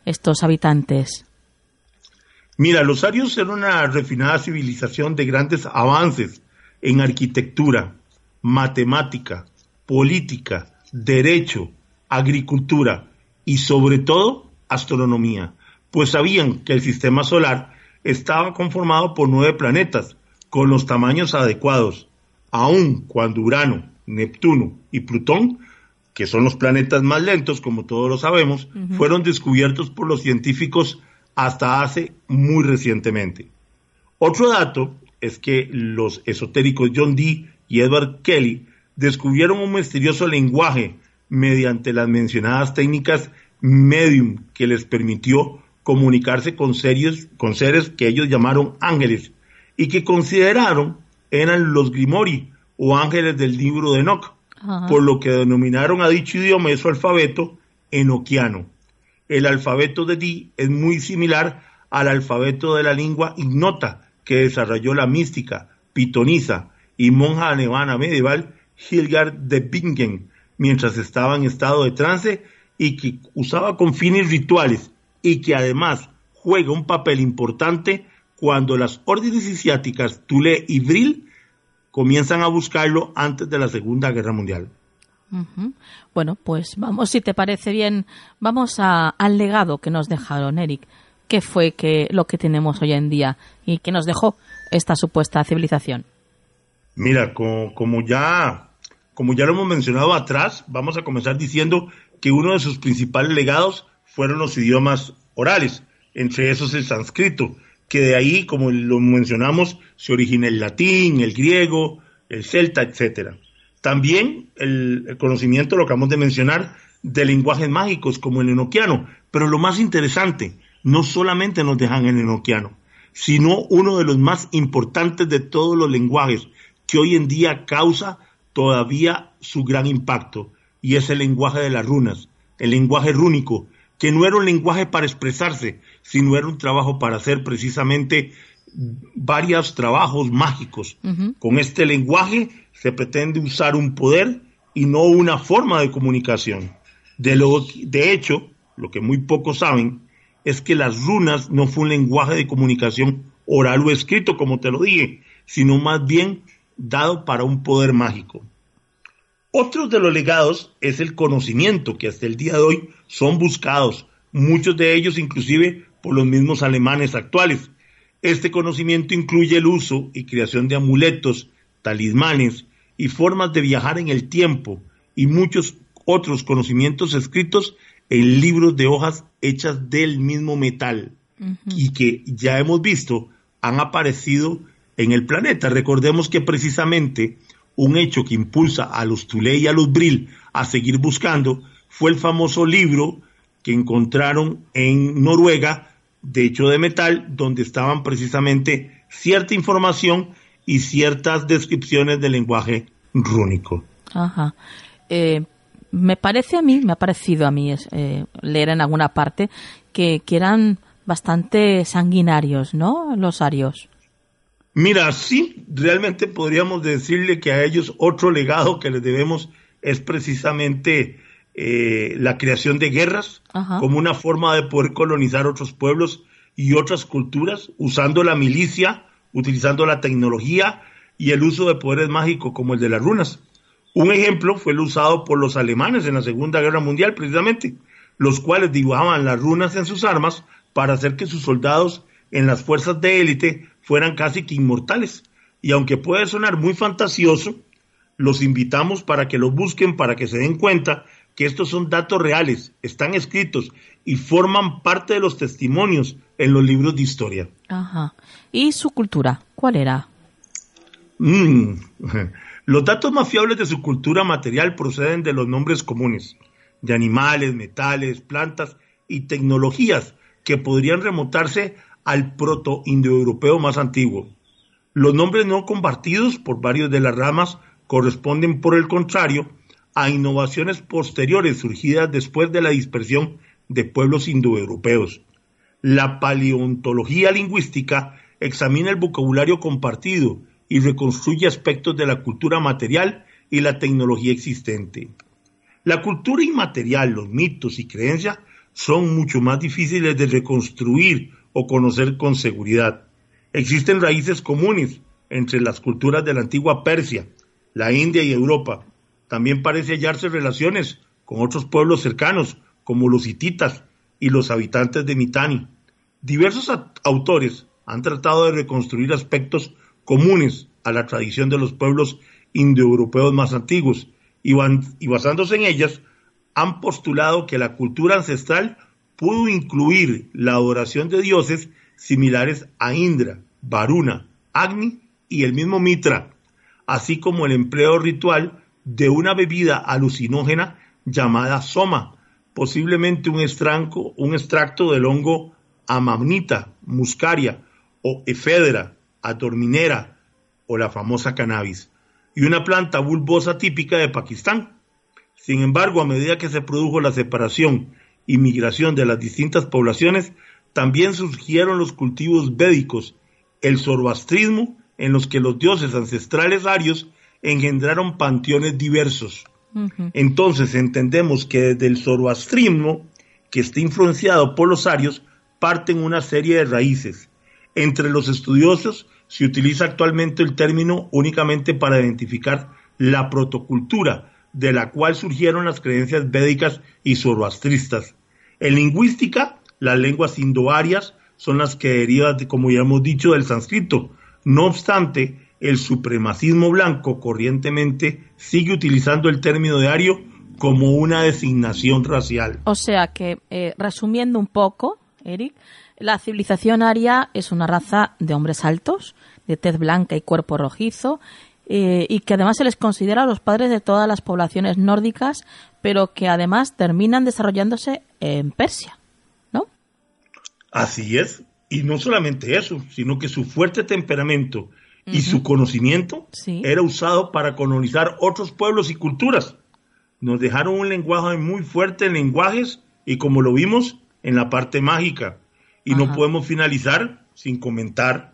estos habitantes? Mira, los arios eran una refinada civilización de grandes avances en arquitectura, matemática, política, derecho, agricultura y sobre todo astronomía, pues sabían que el sistema solar estaba conformado por nueve planetas con los tamaños adecuados, aun cuando Urano, Neptuno y Plutón, que son los planetas más lentos, como todos lo sabemos, fueron descubiertos por los científicos hasta hace muy recientemente. Otro dato es que los esotéricos John Dee y Edward Kelly descubrieron un misterioso lenguaje mediante las mencionadas técnicas medium que les permitió comunicarse con, con seres que ellos llamaron ángeles y que consideraron eran los Grimori o ángeles del libro de Enoch, por lo que denominaron a dicho idioma su alfabeto enoquiano. El alfabeto de Di es muy similar al alfabeto de la lengua ignota que desarrolló la mística, pitonisa y monja alemana medieval Hilgard de Bingen mientras estaba en estado de trance y que usaba con fines rituales y que además juega un papel importante cuando las órdenes iniciáticas Tule y Bril comienzan a buscarlo antes de la Segunda Guerra Mundial. Bueno, pues vamos, si te parece bien, vamos al legado que nos dejaron, Eric. ¿Qué fue que, lo que tenemos hoy en día y que nos dejó esta supuesta civilización? Mira, como, ya, como ya lo hemos mencionado atrás, vamos a comenzar diciendo que uno de sus principales legados fueron los idiomas orales, entre esos el sánscrito, que de ahí, como lo mencionamos, se origina el latín, el griego, el celta, etcétera. También el, conocimiento, lo acabamos de mencionar, de lenguajes mágicos como el enoquiano. Pero lo más interesante, no solamente nos dejan el enoquiano, sino uno de los más importantes de todos los lenguajes que hoy en día causa todavía su gran impacto, y es el lenguaje de las runas, el lenguaje rúnico, que no era un lenguaje para expresarse, sino era un trabajo para hacer precisamente varios trabajos mágicos. Con este lenguaje se pretende usar un poder y no una forma de comunicación. De, lo, de hecho, lo que muy pocos saben es que las runas no fue un lenguaje de comunicación oral o escrito, como te lo dije, sino más bien dado para un poder mágico. Otro de los legados es el conocimiento, que hasta el día de hoy son buscados, muchos de ellos inclusive por los mismos alemanes actuales. Este conocimiento incluye el uso y creación de amuletos, talismanes y formas de viajar en el tiempo y muchos otros conocimientos escritos en libros de hojas hechas del mismo metal y que ya hemos visto han aparecido en el planeta. Recordemos que precisamente un hecho que impulsa a los Tulé y a los Bril a seguir buscando fue el famoso libro que encontraron en Noruega, de hecho de metal, donde estaban precisamente cierta información y ciertas descripciones del lenguaje rúnico. Ajá. Eh, me parece a mí, me ha parecido a mí eh, leer en alguna parte que, que eran bastante sanguinarios, ¿no? Los arios. Mira, sí, realmente podríamos decirle que a ellos otro legado que les debemos es precisamente eh, la creación de guerras como una forma de poder colonizar otros pueblos y otras culturas usando la milicia, utilizando la tecnología y el uso de poderes mágicos como el de las runas. Un ejemplo fue el usado por los alemanes en la Segunda Guerra Mundial, precisamente, los cuales dibujaban las runas en sus armas para hacer que sus soldados en las fuerzas de élite fueran casi que inmortales. Y aunque puede sonar muy fantasioso, los invitamos para que lo busquen, para que se den cuenta que estos son datos reales, están escritos y forman parte de los testimonios en los libros de historia. Ajá. ¿Y su cultura? ¿Cuál era? Mm. Los datos más fiables de su cultura material proceden de los nombres comunes, de animales, metales, plantas y tecnologías que podrían remontarse al proto-indoeuropeo más antiguo. Los nombres no compartidos por varios de las ramas corresponden, por el contrario, a innovaciones posteriores surgidas después de la dispersión de pueblos indoeuropeos. La paleontología lingüística examina el vocabulario compartido y reconstruye aspectos de la cultura material y la tecnología existente. La cultura inmaterial, los mitos y creencias son mucho más difíciles de reconstruir o conocer con seguridad. Existen raíces comunes entre las culturas de la antigua Persia, la India y Europa. También parece hallarse relaciones con otros pueblos cercanos, como los hititas y los habitantes de Mitani. Diversos autores han tratado de reconstruir aspectos comunes a la tradición de los pueblos indoeuropeos más antiguos y, y basándose en ellas han postulado que la cultura ancestral pudo incluir la adoración de dioses similares a Indra, Varuna, Agni y el mismo Mitra, así como el empleo ritual de una bebida alucinógena llamada soma, posiblemente un, estranco, un extracto del hongo amamnita, muscaria o efedra, adorminera o la famosa cannabis, y una planta bulbosa típica de Pakistán. Sin embargo, a medida que se produjo la separación y migración de las distintas poblaciones, también surgieron los cultivos védicos, el zoroastrismo, en los que los dioses ancestrales arios engendraron panteones diversos. Entonces entendemos que desde el zoroastrismo, que está influenciado por los arios, parten una serie de raíces. Entre los estudiosos se utiliza actualmente el término únicamente para identificar la protocultura, de la cual surgieron las creencias védicas y zoroastristas. En lingüística, las lenguas indoarias son las que derivan, como ya hemos dicho, del sánscrito. No obstante, el supremacismo blanco corrientemente sigue utilizando el término de ario como una designación racial. O sea que, eh, resumiendo un poco, Eric, la civilización aria es una raza de hombres altos, de tez blanca y cuerpo rojizo, eh, y que además se les considera los padres de todas las poblaciones nórdicas, pero que además terminan desarrollándose en Persia, ¿no? Así es, y no solamente eso, sino que su fuerte temperamento y su conocimiento era usado para colonizar otros pueblos y culturas. Nos dejaron un lenguaje muy fuerte en lenguajes y como lo vimos en la parte mágica. Y no podemos finalizar sin comentar,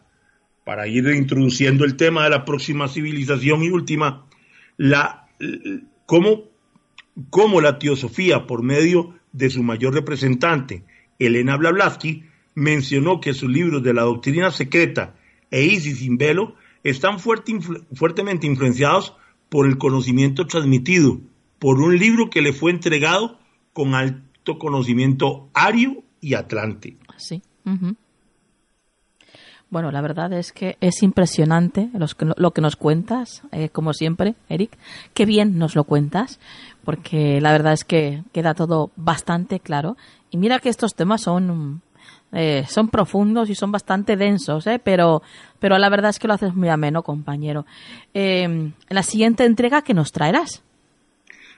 para ir introduciendo el tema de la próxima civilización y última, la, cómo, cómo la teosofía, por medio de su mayor representante, Elena Blavatsky, mencionó que sus libros de la doctrina secreta e Isis sin velo están fuertemente influenciados por el conocimiento transmitido, por un libro que le fue entregado con alto conocimiento ario y atlante. Sí. Bueno, la verdad es que es impresionante lo que nos cuentas, eh, como siempre, Eric. Qué bien nos lo cuentas, porque la verdad es que queda todo bastante claro. Y mira que estos temas son eh, son profundos y son bastante densos, ¿eh? pero, pero la verdad es que lo haces muy ameno, compañero. en la siguiente entrega, ¿qué nos traerás?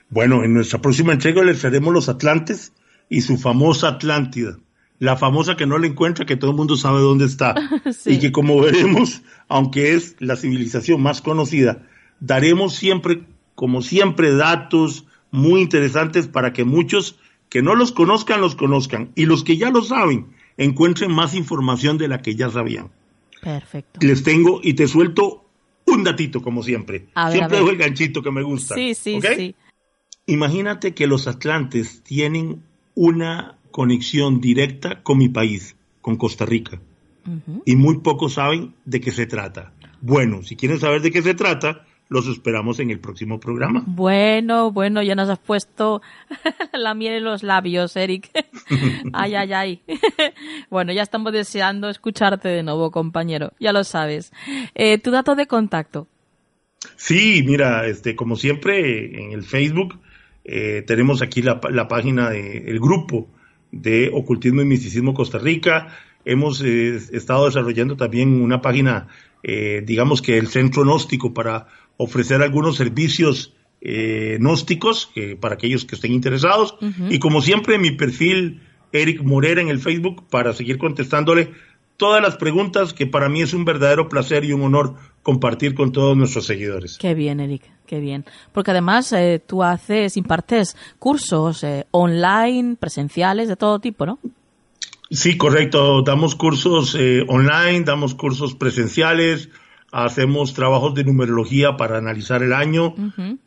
Bueno, en nuestra próxima entrega les traeremos los Atlantes y su famosa Atlántida. La famosa que no la encuentra, que todo el mundo sabe dónde está. Y que como veremos, aunque es la civilización más conocida, daremos siempre, como siempre, datos muy interesantes para que muchos que no los conozcan, los conozcan. Y los que ya lo saben, encuentren más información de la que ya sabían. Perfecto. Les tengo y te suelto un datito, como siempre. siempre dejo el ganchito que me gusta. Sí, sí, sí. Imagínate que los atlantes tienen una conexión directa con mi país, con Costa Rica. Y muy pocos saben de qué se trata. Bueno, si quieren saber de qué se trata, los esperamos en el próximo programa. Bueno, bueno, ya nos has puesto la miel en los labios, Eric. ay, ay, ay. bueno, ya estamos deseando escucharte de nuevo, compañero. Ya lo sabes. Eh, ¿Tu dato de contacto? Sí, mira, este, como siempre, en el Facebook eh, tenemos aquí la, página del grupo de Ocultismo y Misticismo Costa Rica. Hemos eh, estado desarrollando también una página, digamos que el Centro Gnóstico para ofrecer algunos servicios eh, gnósticos para aquellos que estén interesados. Y como siempre, mi perfil Eric Morera en el Facebook para seguir contestándole todas las preguntas que para mí es un verdadero placer y un honor compartir con todos nuestros seguidores. Qué bien, Eric, qué bien. Porque además eh, tú haces, impartes cursos eh, online, presenciales, de todo tipo, ¿no? Sí, correcto. Damos cursos eh, online, damos cursos presenciales, hacemos trabajos de numerología para analizar el año,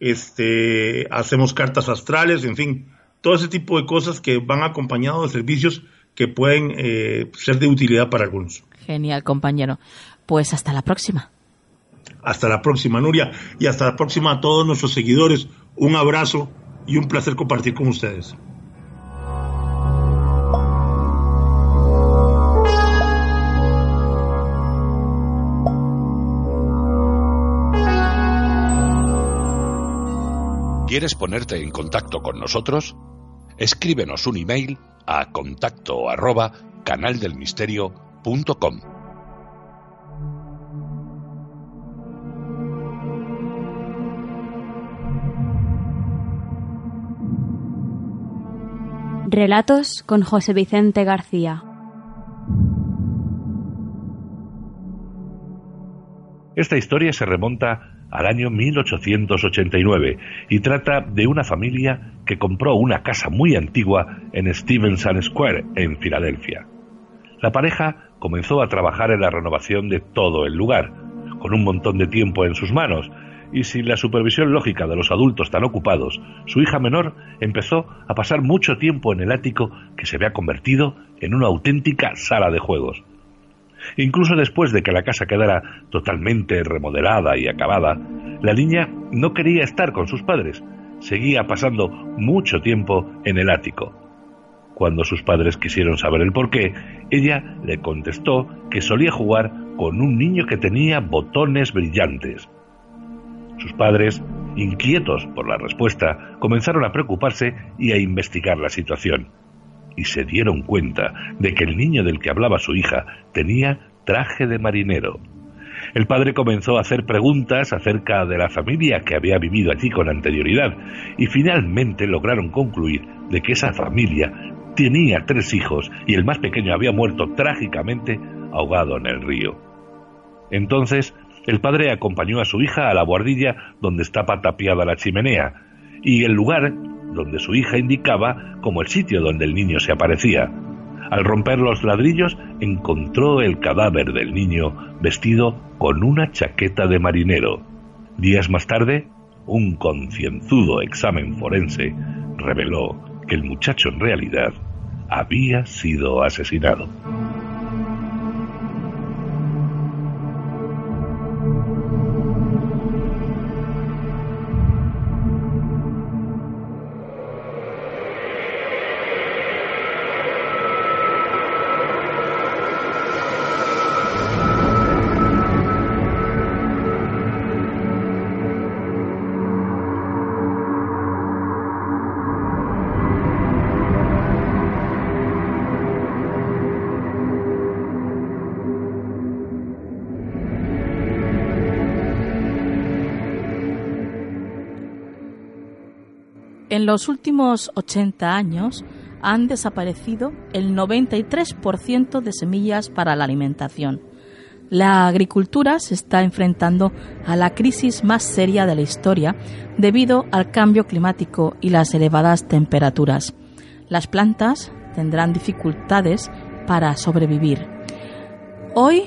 este, hacemos cartas astrales, en fin, todo ese tipo de cosas que van acompañados de servicios que pueden eh, ser de utilidad para algunos. Genial, compañero. Pues hasta la próxima. Hasta la próxima, Nuria, y hasta la próxima a todos nuestros seguidores. Un abrazo y un placer compartir con ustedes. ¿Quieres ponerte en contacto con nosotros? Escríbenos un email a contacto arroba canaldelmisterio.com. Relatos con José Vicente García. Esta historia se remonta al año 1889 y trata de una familia que compró una casa muy antigua en Stevenson Square, en Filadelfia. La pareja comenzó a trabajar en la renovación de todo el lugar, con un montón de tiempo en sus manos, y sin la supervisión lógica de los adultos tan ocupados, su hija menor empezó a pasar mucho tiempo en el ático que se había convertido en una auténtica sala de juegos. Incluso después de que la casa quedara totalmente remodelada y acabada, la niña no quería estar con sus padres, seguía pasando mucho tiempo en el ático. Cuando sus padres quisieron saber el por qué, ella le contestó que solía jugar con un niño que tenía botones brillantes. Sus padres, inquietos por la respuesta, comenzaron a preocuparse y a investigar la situación y se dieron cuenta de que el niño del que hablaba su hija tenía traje de marinero. El padre comenzó a hacer preguntas acerca de la familia que había vivido allí con anterioridad y finalmente lograron concluir de que esa familia tenía tres hijos y el más pequeño había muerto trágicamente ahogado en el río. Entonces, el padre acompañó a su hija a la guardilla donde estaba tapiada la chimenea y el lugar donde su hija indicaba como el sitio donde el niño se aparecía. Al romper los ladrillos encontró el cadáver del niño vestido con una chaqueta de marinero. Días más tarde, un concienzudo examen forense reveló que el muchacho en realidad había sido asesinado. En los últimos 80 años han desaparecido el 93% de semillas para la alimentación. La agricultura se está enfrentando a la crisis más seria de la historia debido al cambio climático y las elevadas temperaturas. Las plantas tendrán dificultades para sobrevivir. Hoy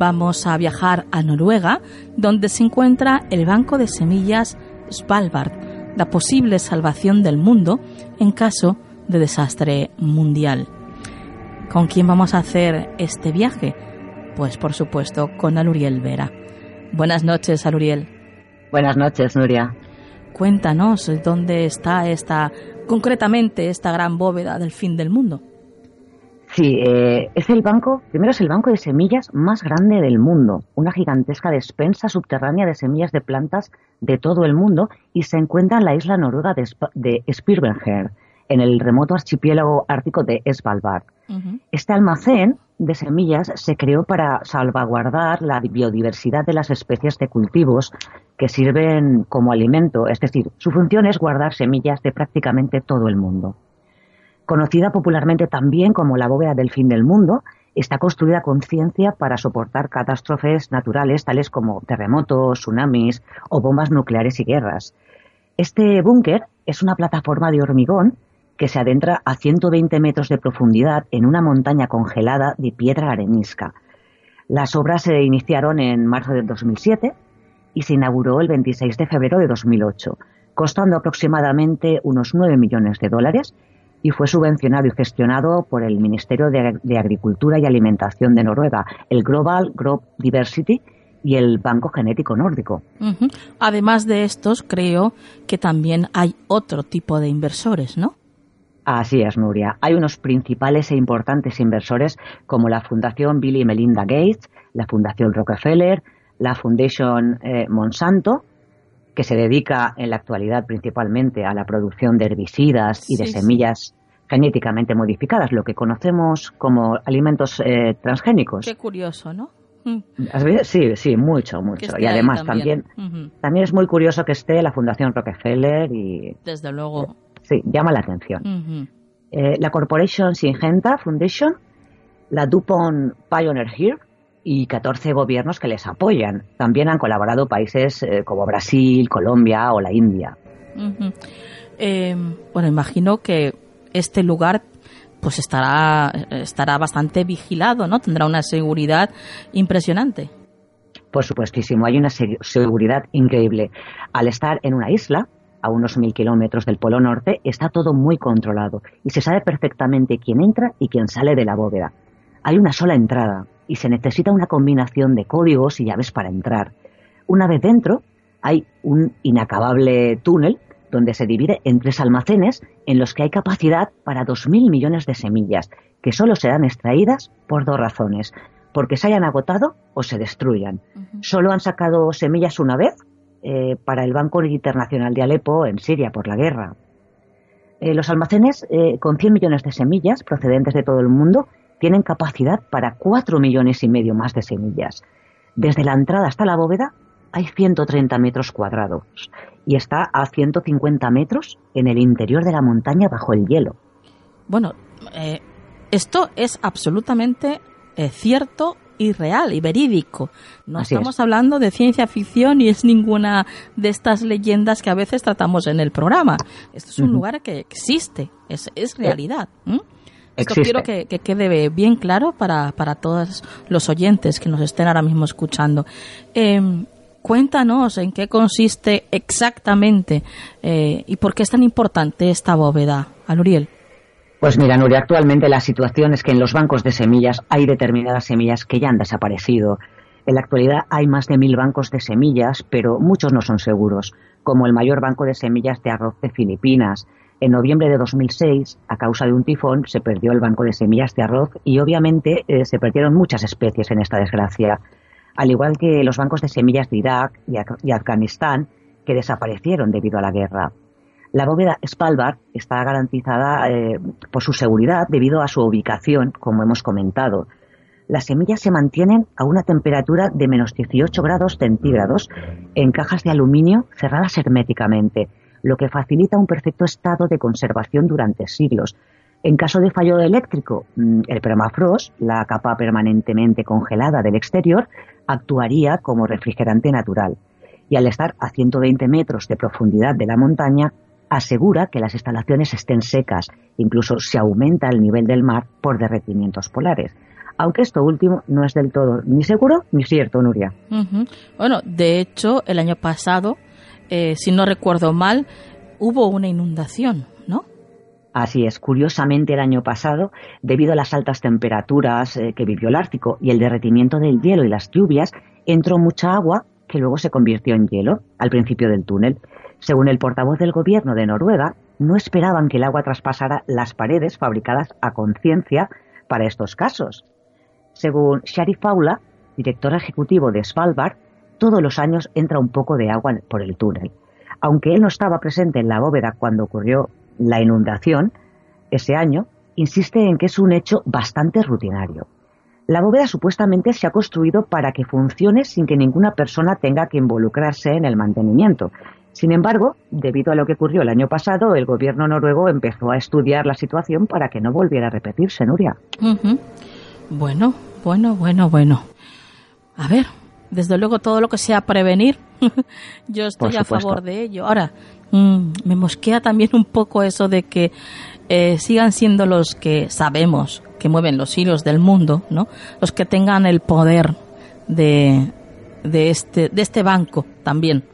vamos a viajar a Noruega, donde se encuentra el banco de semillas Svalbard, la posible salvación del mundo en caso de desastre mundial. ¿Con quién vamos a hacer este viaje? Pues por supuesto con Aluriel Vera. Buenas noches, Aluriel. Buenas noches, Nuria. Cuéntanos dónde está esta, concretamente, esta gran bóveda del fin del mundo. Sí, eh, es el banco, primero es el banco de semillas más grande del mundo, una gigantesca despensa subterránea de semillas de plantas de todo el mundo y se encuentra en la isla noruega de, de en el remoto archipiélago ártico de Svalbard. Este almacén de semillas se creó para salvaguardar la biodiversidad de las especies de cultivos que sirven como alimento, es decir, su función es guardar semillas de prácticamente todo el mundo. Conocida popularmente también como la bóveda del fin del mundo, está construida con ciencia para soportar catástrofes naturales tales como terremotos, tsunamis o bombas nucleares y guerras. Este búnker es una plataforma de hormigón que se adentra a 120 metros de profundidad en una montaña congelada de piedra arenisca. Las obras se iniciaron en marzo de 2007 y se inauguró el 26 de febrero de 2008, costando aproximadamente unos 9 millones de dólares y fue subvencionado y gestionado por el Ministerio de, Agricultura y Alimentación de Noruega, el Global Crop Diversity y el Banco Genético Nórdico. Además de estos, creo que también hay otro tipo de inversores, ¿no? Así es, Nuria. Hay unos principales e importantes inversores como la Fundación Bill y Melinda Gates, la Fundación Rockefeller, la Fundación eh, Monsanto, que se dedica en la actualidad principalmente a la producción de herbicidas y de semillas genéticamente modificadas, lo que conocemos como alimentos eh, transgénicos. Qué curioso, ¿no? Mm. Sí, sí, mucho, mucho. Y además también, también, es muy curioso que esté la Fundación Rockefeller y... Desde luego sí, llama la atención. Eh, la Corporation Syngenta Foundation, la DuPont Pioneer Here y 14 gobiernos que les apoyan. También han colaborado países eh, como Brasil, Colombia o la India. Eh, bueno, imagino que este lugar pues estará, estará bastante vigilado, ¿no? Tendrá una seguridad impresionante. Por supuestísimo, hay una seguridad increíble. Al estar en una isla, a unos mil kilómetros del Polo Norte, está todo muy controlado y se sabe perfectamente quién entra y quién sale de la bóveda. Hay una sola entrada y se necesita una combinación de códigos y llaves para entrar. Una vez dentro, hay un inacabable túnel donde se divide en tres almacenes en los que hay capacidad para dos mil millones de semillas, que solo serán extraídas por dos razones, porque se hayan agotado o se destruyan. Solo han sacado semillas una vez eh, para el Banco Internacional de Alepo en Siria por la guerra. Eh, los almacenes eh, con 100 millones de semillas procedentes de todo el mundo tienen capacidad para 4 millones y medio más de semillas. Desde la entrada hasta la bóveda hay 130 metros cuadrados y está a 150 metros en el interior de la montaña bajo el hielo. Bueno, esto es absolutamente cierto y real y verídico. No estamos hablando de ciencia ficción y es ninguna de estas leyendas que a veces tratamos en el programa. Esto es un lugar que existe, es, es realidad. Esto quiero que, quede bien claro para, para todos los oyentes que nos estén ahora mismo escuchando. Em, cuéntanos en qué consiste exactamente eh, y por qué es tan importante esta bóveda, Aluriel. Pues mira, Nuria, actualmente la situación es que en los bancos de semillas hay determinadas semillas que ya han desaparecido. En la actualidad hay más de mil bancos de semillas, pero muchos no son seguros, como el mayor banco de semillas de arroz de Filipinas. En noviembre de 2006, a causa de un tifón, se perdió el banco de semillas de arroz y obviamente eh, se perdieron muchas especies en esta desgracia, al igual que los bancos de semillas de Irak y Afganistán, que desaparecieron debido a la guerra. La bóveda Spalbard está garantizada eh, por su seguridad debido a su ubicación, como hemos comentado. Las semillas se mantienen a una temperatura de menos 18 grados centígrados en cajas de aluminio cerradas herméticamente, lo que facilita un perfecto estado de conservación durante siglos. En caso de fallo eléctrico, mm, el permafrost, la capa permanentemente congelada del exterior, actuaría como refrigerante natural. Y al estar a 120 metros de profundidad de la montaña, asegura que las instalaciones estén secas, incluso se aumenta el nivel del mar por derretimientos polares. Aunque esto último no es del todo ni seguro ni cierto, Nuria. Bueno, de hecho, el año pasado, eh, si no recuerdo mal, hubo una inundación, ¿no? Así es, curiosamente el año pasado, debido a las altas temperaturas eh, que vivió el Ártico y el derretimiento del hielo y las lluvias, entró mucha agua que luego se convirtió en hielo al principio del túnel. Según el portavoz del gobierno de Noruega, no esperaban que el agua traspasara las paredes fabricadas a conciencia para estos casos. Según Shari Faula, director ejecutivo de Svalbard, todos los años entra un poco de agua por el túnel. Aunque él no estaba presente en la bóveda cuando ocurrió la inundación ese año, insiste en que es un hecho bastante rutinario. La bóveda supuestamente se ha construido para que funcione sin que ninguna persona tenga que involucrarse en el mantenimiento. Sin embargo, debido a lo que ocurrió el año pasado, el gobierno noruego empezó a estudiar la situación para que no volviera a repetirse, Nuria. Bueno, bueno, bueno, bueno. A ver, desde luego todo lo que sea prevenir, yo estoy a favor de ello. Ahora, Mm, me mosquea también un poco eso de que eh, sigan siendo los que sabemos que mueven los hilos del mundo, ¿no? Los que tengan el poder de, de, este, de este banco también.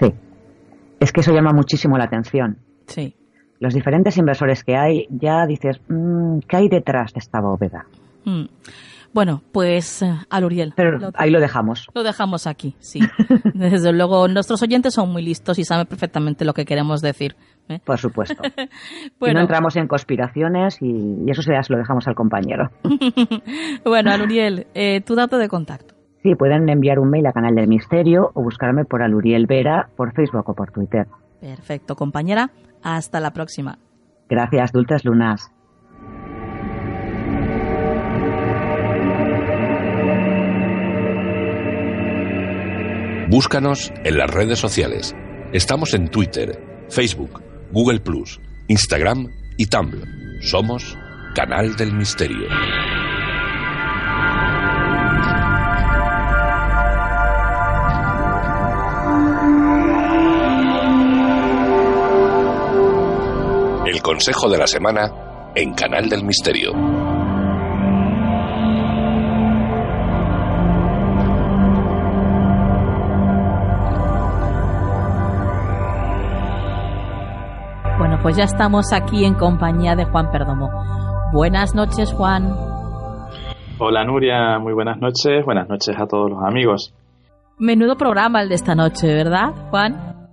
Sí. Es que eso llama muchísimo la atención. Sí. Los diferentes inversores que hay, ya dices, mm, ¿qué hay detrás de esta bóveda? Mm. Bueno, pues eh, al Uriel. Pero ahí lo dejamos. Lo dejamos aquí, sí. Desde luego, nuestros oyentes son muy listos y saben perfectamente lo que queremos decir. ¿eh? Por supuesto. bueno. no entramos en conspiraciones y, eso se lo dejamos al compañero. bueno, al Uriel, eh, tu dato de contacto. Sí, pueden enviar un mail a Canal del Misterio o buscarme por Aluriel Vera por Facebook o por Twitter. Perfecto, compañera. Hasta la próxima. Gracias, dulces lunas. Búscanos en las redes sociales. Estamos en Twitter, Facebook, Google Instagram y Tumblr. Somos Canal del Misterio. El consejo de la semana en Canal del Misterio. Pues ya estamos aquí en compañía de Juan Perdomo. Buenas noches, Juan. Hola, Nuria. Muy buenas noches. Buenas noches a todos los amigos. Menudo programa el de esta noche, ¿verdad, Juan?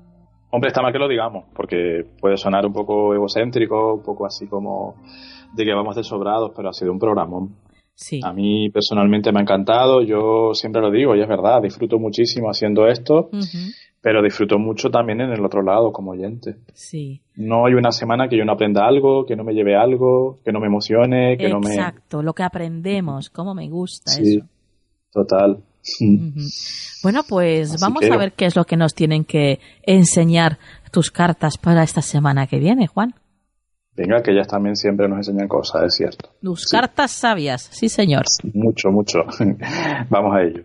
Hombre, está mal que lo digamos, porque puede sonar un poco egocéntrico, un poco así como de que vamos desobrados, pero ha sido un programa. Sí. A mí personalmente me ha encantado, yo siempre lo digo y es verdad, disfruto muchísimo haciendo esto pero disfruto mucho también en el otro lado como oyente. Sí. No hay una semana que yo no aprenda algo, que no me lleve algo, que no me emocione, que no me... Exacto, lo que aprendemos, cómo me gusta sí, total. Bueno, pues vamos a ver qué es lo que nos tienen que enseñar tus cartas para esta semana que viene, Juan. Venga, que ellas también siempre nos enseñan cosas, es cierto. Tus cartas sabias, sí señor. Mucho, mucho. vamos a ello.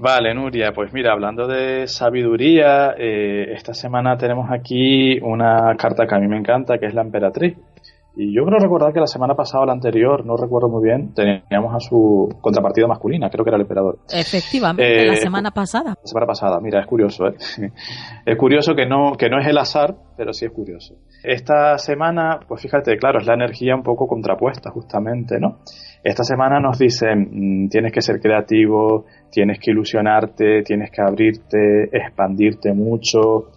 Vale, Nuria, pues mira, hablando de sabiduría, eh, esta semana tenemos aquí una carta que a mí me encanta, que es la emperatriz. Y yo creo recordar que la semana pasada o la anterior, no recuerdo muy bien, teníamos a su contrapartida masculina, creo que era el emperador. Efectivamente, la eh, semana pasada. La semana pasada, mira, es curioso, ¿eh? es curioso que no, que no es el azar, pero sí es curioso. Esta semana, pues fíjate, claro, es la energía un poco contrapuesta, justamente, ¿no? Esta semana nos dicen, mm, tienes que ser creativo, tienes que ilusionarte, tienes que abrirte, expandirte mucho,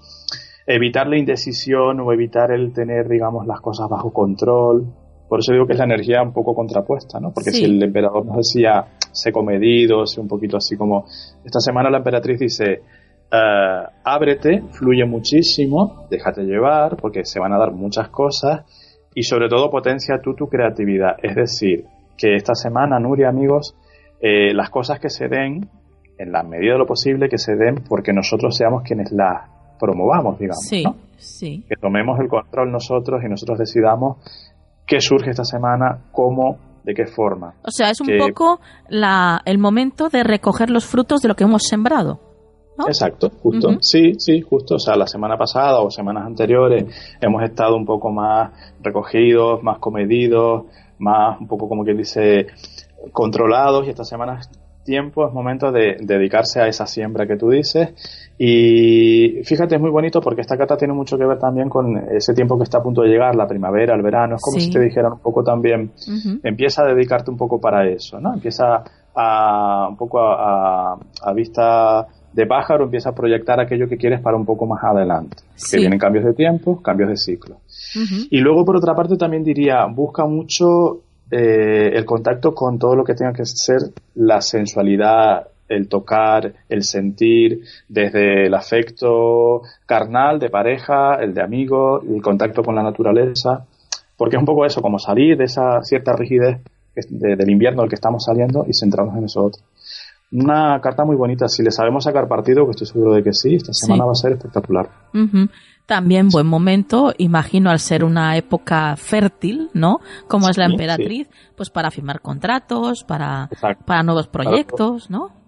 evitar la indecisión o evitar el tener, digamos, las cosas bajo control. Por eso digo que es la energía un poco contrapuesta, ¿no? Porque si el emperador nos decía, sé comedido, sé un poquito así como... Esta semana la emperatriz dice, eh, ábrete, fluye muchísimo, déjate llevar, porque se van a dar muchas cosas, y sobre todo potencia tú tu creatividad. Es decir, que esta semana, Nuria, amigos, eh, las cosas que se den, en la medida de lo posible, que se den porque nosotros seamos quienes las promovamos, digamos. Sí, ¿no? sí. Que tomemos el control nosotros y nosotros decidamos qué surge esta semana, cómo, de qué forma. O sea, es un poco la, el momento de recoger los frutos de lo que hemos sembrado. Exacto, justo. Sí, sí, justo. O sea, la semana pasada o semanas anteriores hemos estado un poco más recogidos, más comedidos, más un poco como quien dice controlados y esta semana tiempo, es momento de, dedicarse a esa siembra que tú dices. Y fíjate, es muy bonito porque esta carta tiene mucho que ver también con ese tiempo que está a punto de llegar, la primavera, el verano, es como si te dijeran un poco también, empieza a dedicarte un poco para eso, ¿no? Empieza a un poco a, vista de pájaro, empieza a proyectar aquello que quieres para un poco más adelante, que vienen cambios de tiempo, cambios de ciclo. Y luego, por otra parte, también diría, busca mucho eh, el contacto con todo lo que tenga que ser la sensualidad, el tocar, el sentir, desde el afecto carnal, de pareja, el de amigo, el contacto con la naturaleza, porque es un poco eso, como salir de esa cierta rigidez del invierno al que estamos saliendo y centrarnos en eso otro. Una carta muy bonita, si le sabemos sacar partido, que estoy seguro de que sí, esta semana va a ser espectacular. También buen momento, imagino al ser una época fértil, ¿no? Como es la emperatriz, pues para firmar contratos, para, para nuevos proyectos, ¿no?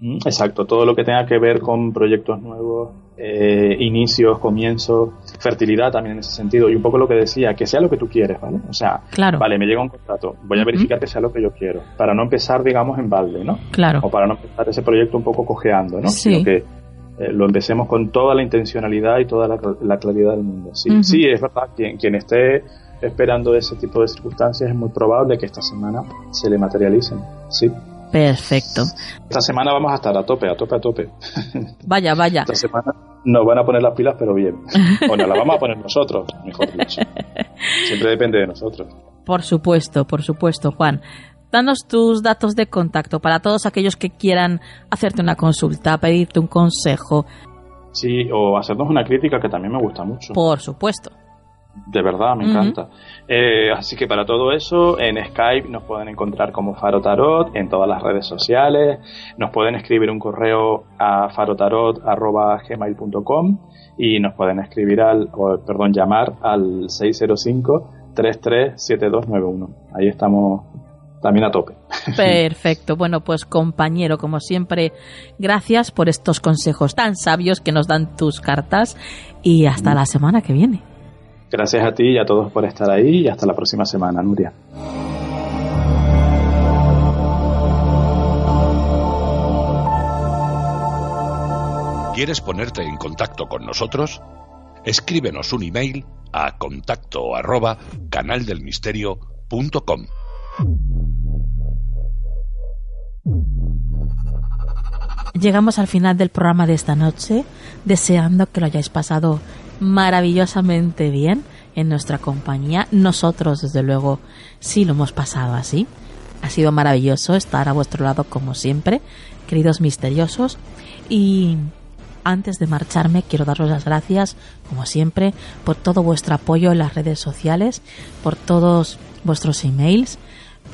Mm, exacto, todo lo que tenga que ver con proyectos nuevos, eh, inicios, comienzos, fertilidad también en ese sentido. Y un poco lo que decía, que sea lo que tú quieres, ¿vale? O sea, vale, me llega un contrato, voy a verificar que sea lo que yo quiero, para no empezar, digamos, en balde, ¿no? Claro. O para no empezar ese proyecto un poco cojeando, ¿no? Sí. Sino que eh, lo empecemos con toda la intencionalidad y toda la, claridad del mundo. Sí, sí es verdad, quien, quien esté esperando ese tipo de circunstancias es muy probable que esta semana se le materialicen, sí. Perfecto. Esta semana vamos a estar a tope, a tope, a tope. Vaya, vaya. Esta semana nos van a poner las pilas, pero bien. Bueno, las vamos a poner nosotros, mejor dicho. Siempre depende de nosotros. Por supuesto, por supuesto, Juan. Danos tus datos de contacto para todos aquellos que quieran hacerte una consulta, pedirte un consejo. Sí, o hacernos una crítica que también me gusta mucho. Por supuesto. De verdad, me encanta. Eh, así que para todo eso, en Skype nos pueden encontrar como Faro Tarot, en todas las redes sociales, nos pueden escribir un correo a farotarot.gmail.com y nos pueden escribir al, perdón, llamar al 605 337291. Ahí estamos también a tope. Perfecto. Bueno, pues compañero, como siempre, gracias por estos consejos tan sabios que nos dan tus cartas y hasta la semana que viene. Gracias a ti y a todos por estar ahí y hasta la próxima semana, Nuria. ¿Quieres ponerte en contacto con nosotros? Escríbenos un email a contacto arroba canaldelmisterio.com. Llegamos al final del programa de esta noche, deseando que lo hayáis pasado maravillosamente bien en nuestra compañía. Nosotros, desde luego, sí lo hemos pasado así. Ha sido maravilloso estar a vuestro lado como siempre, queridos misteriosos. Y antes de marcharme, quiero daros las gracias, como siempre, por todo vuestro apoyo en las redes sociales, por todos vuestros emails,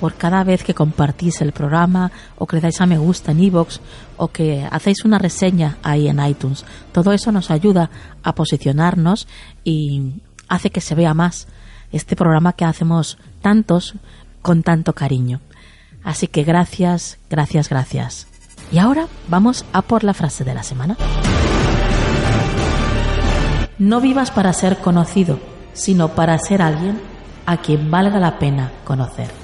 por cada vez que compartís el programa o que le dais a me gusta en iVoox o que hacéis una reseña ahí en iTunes. Todo eso nos ayuda a posicionarnos y hace que se vea más este programa que hacemos tantos con tanto cariño. Así que gracias, gracias, gracias. Y ahora vamos a por la frase de la semana. No vivas para ser conocido, sino para ser alguien a quien valga la pena conocer.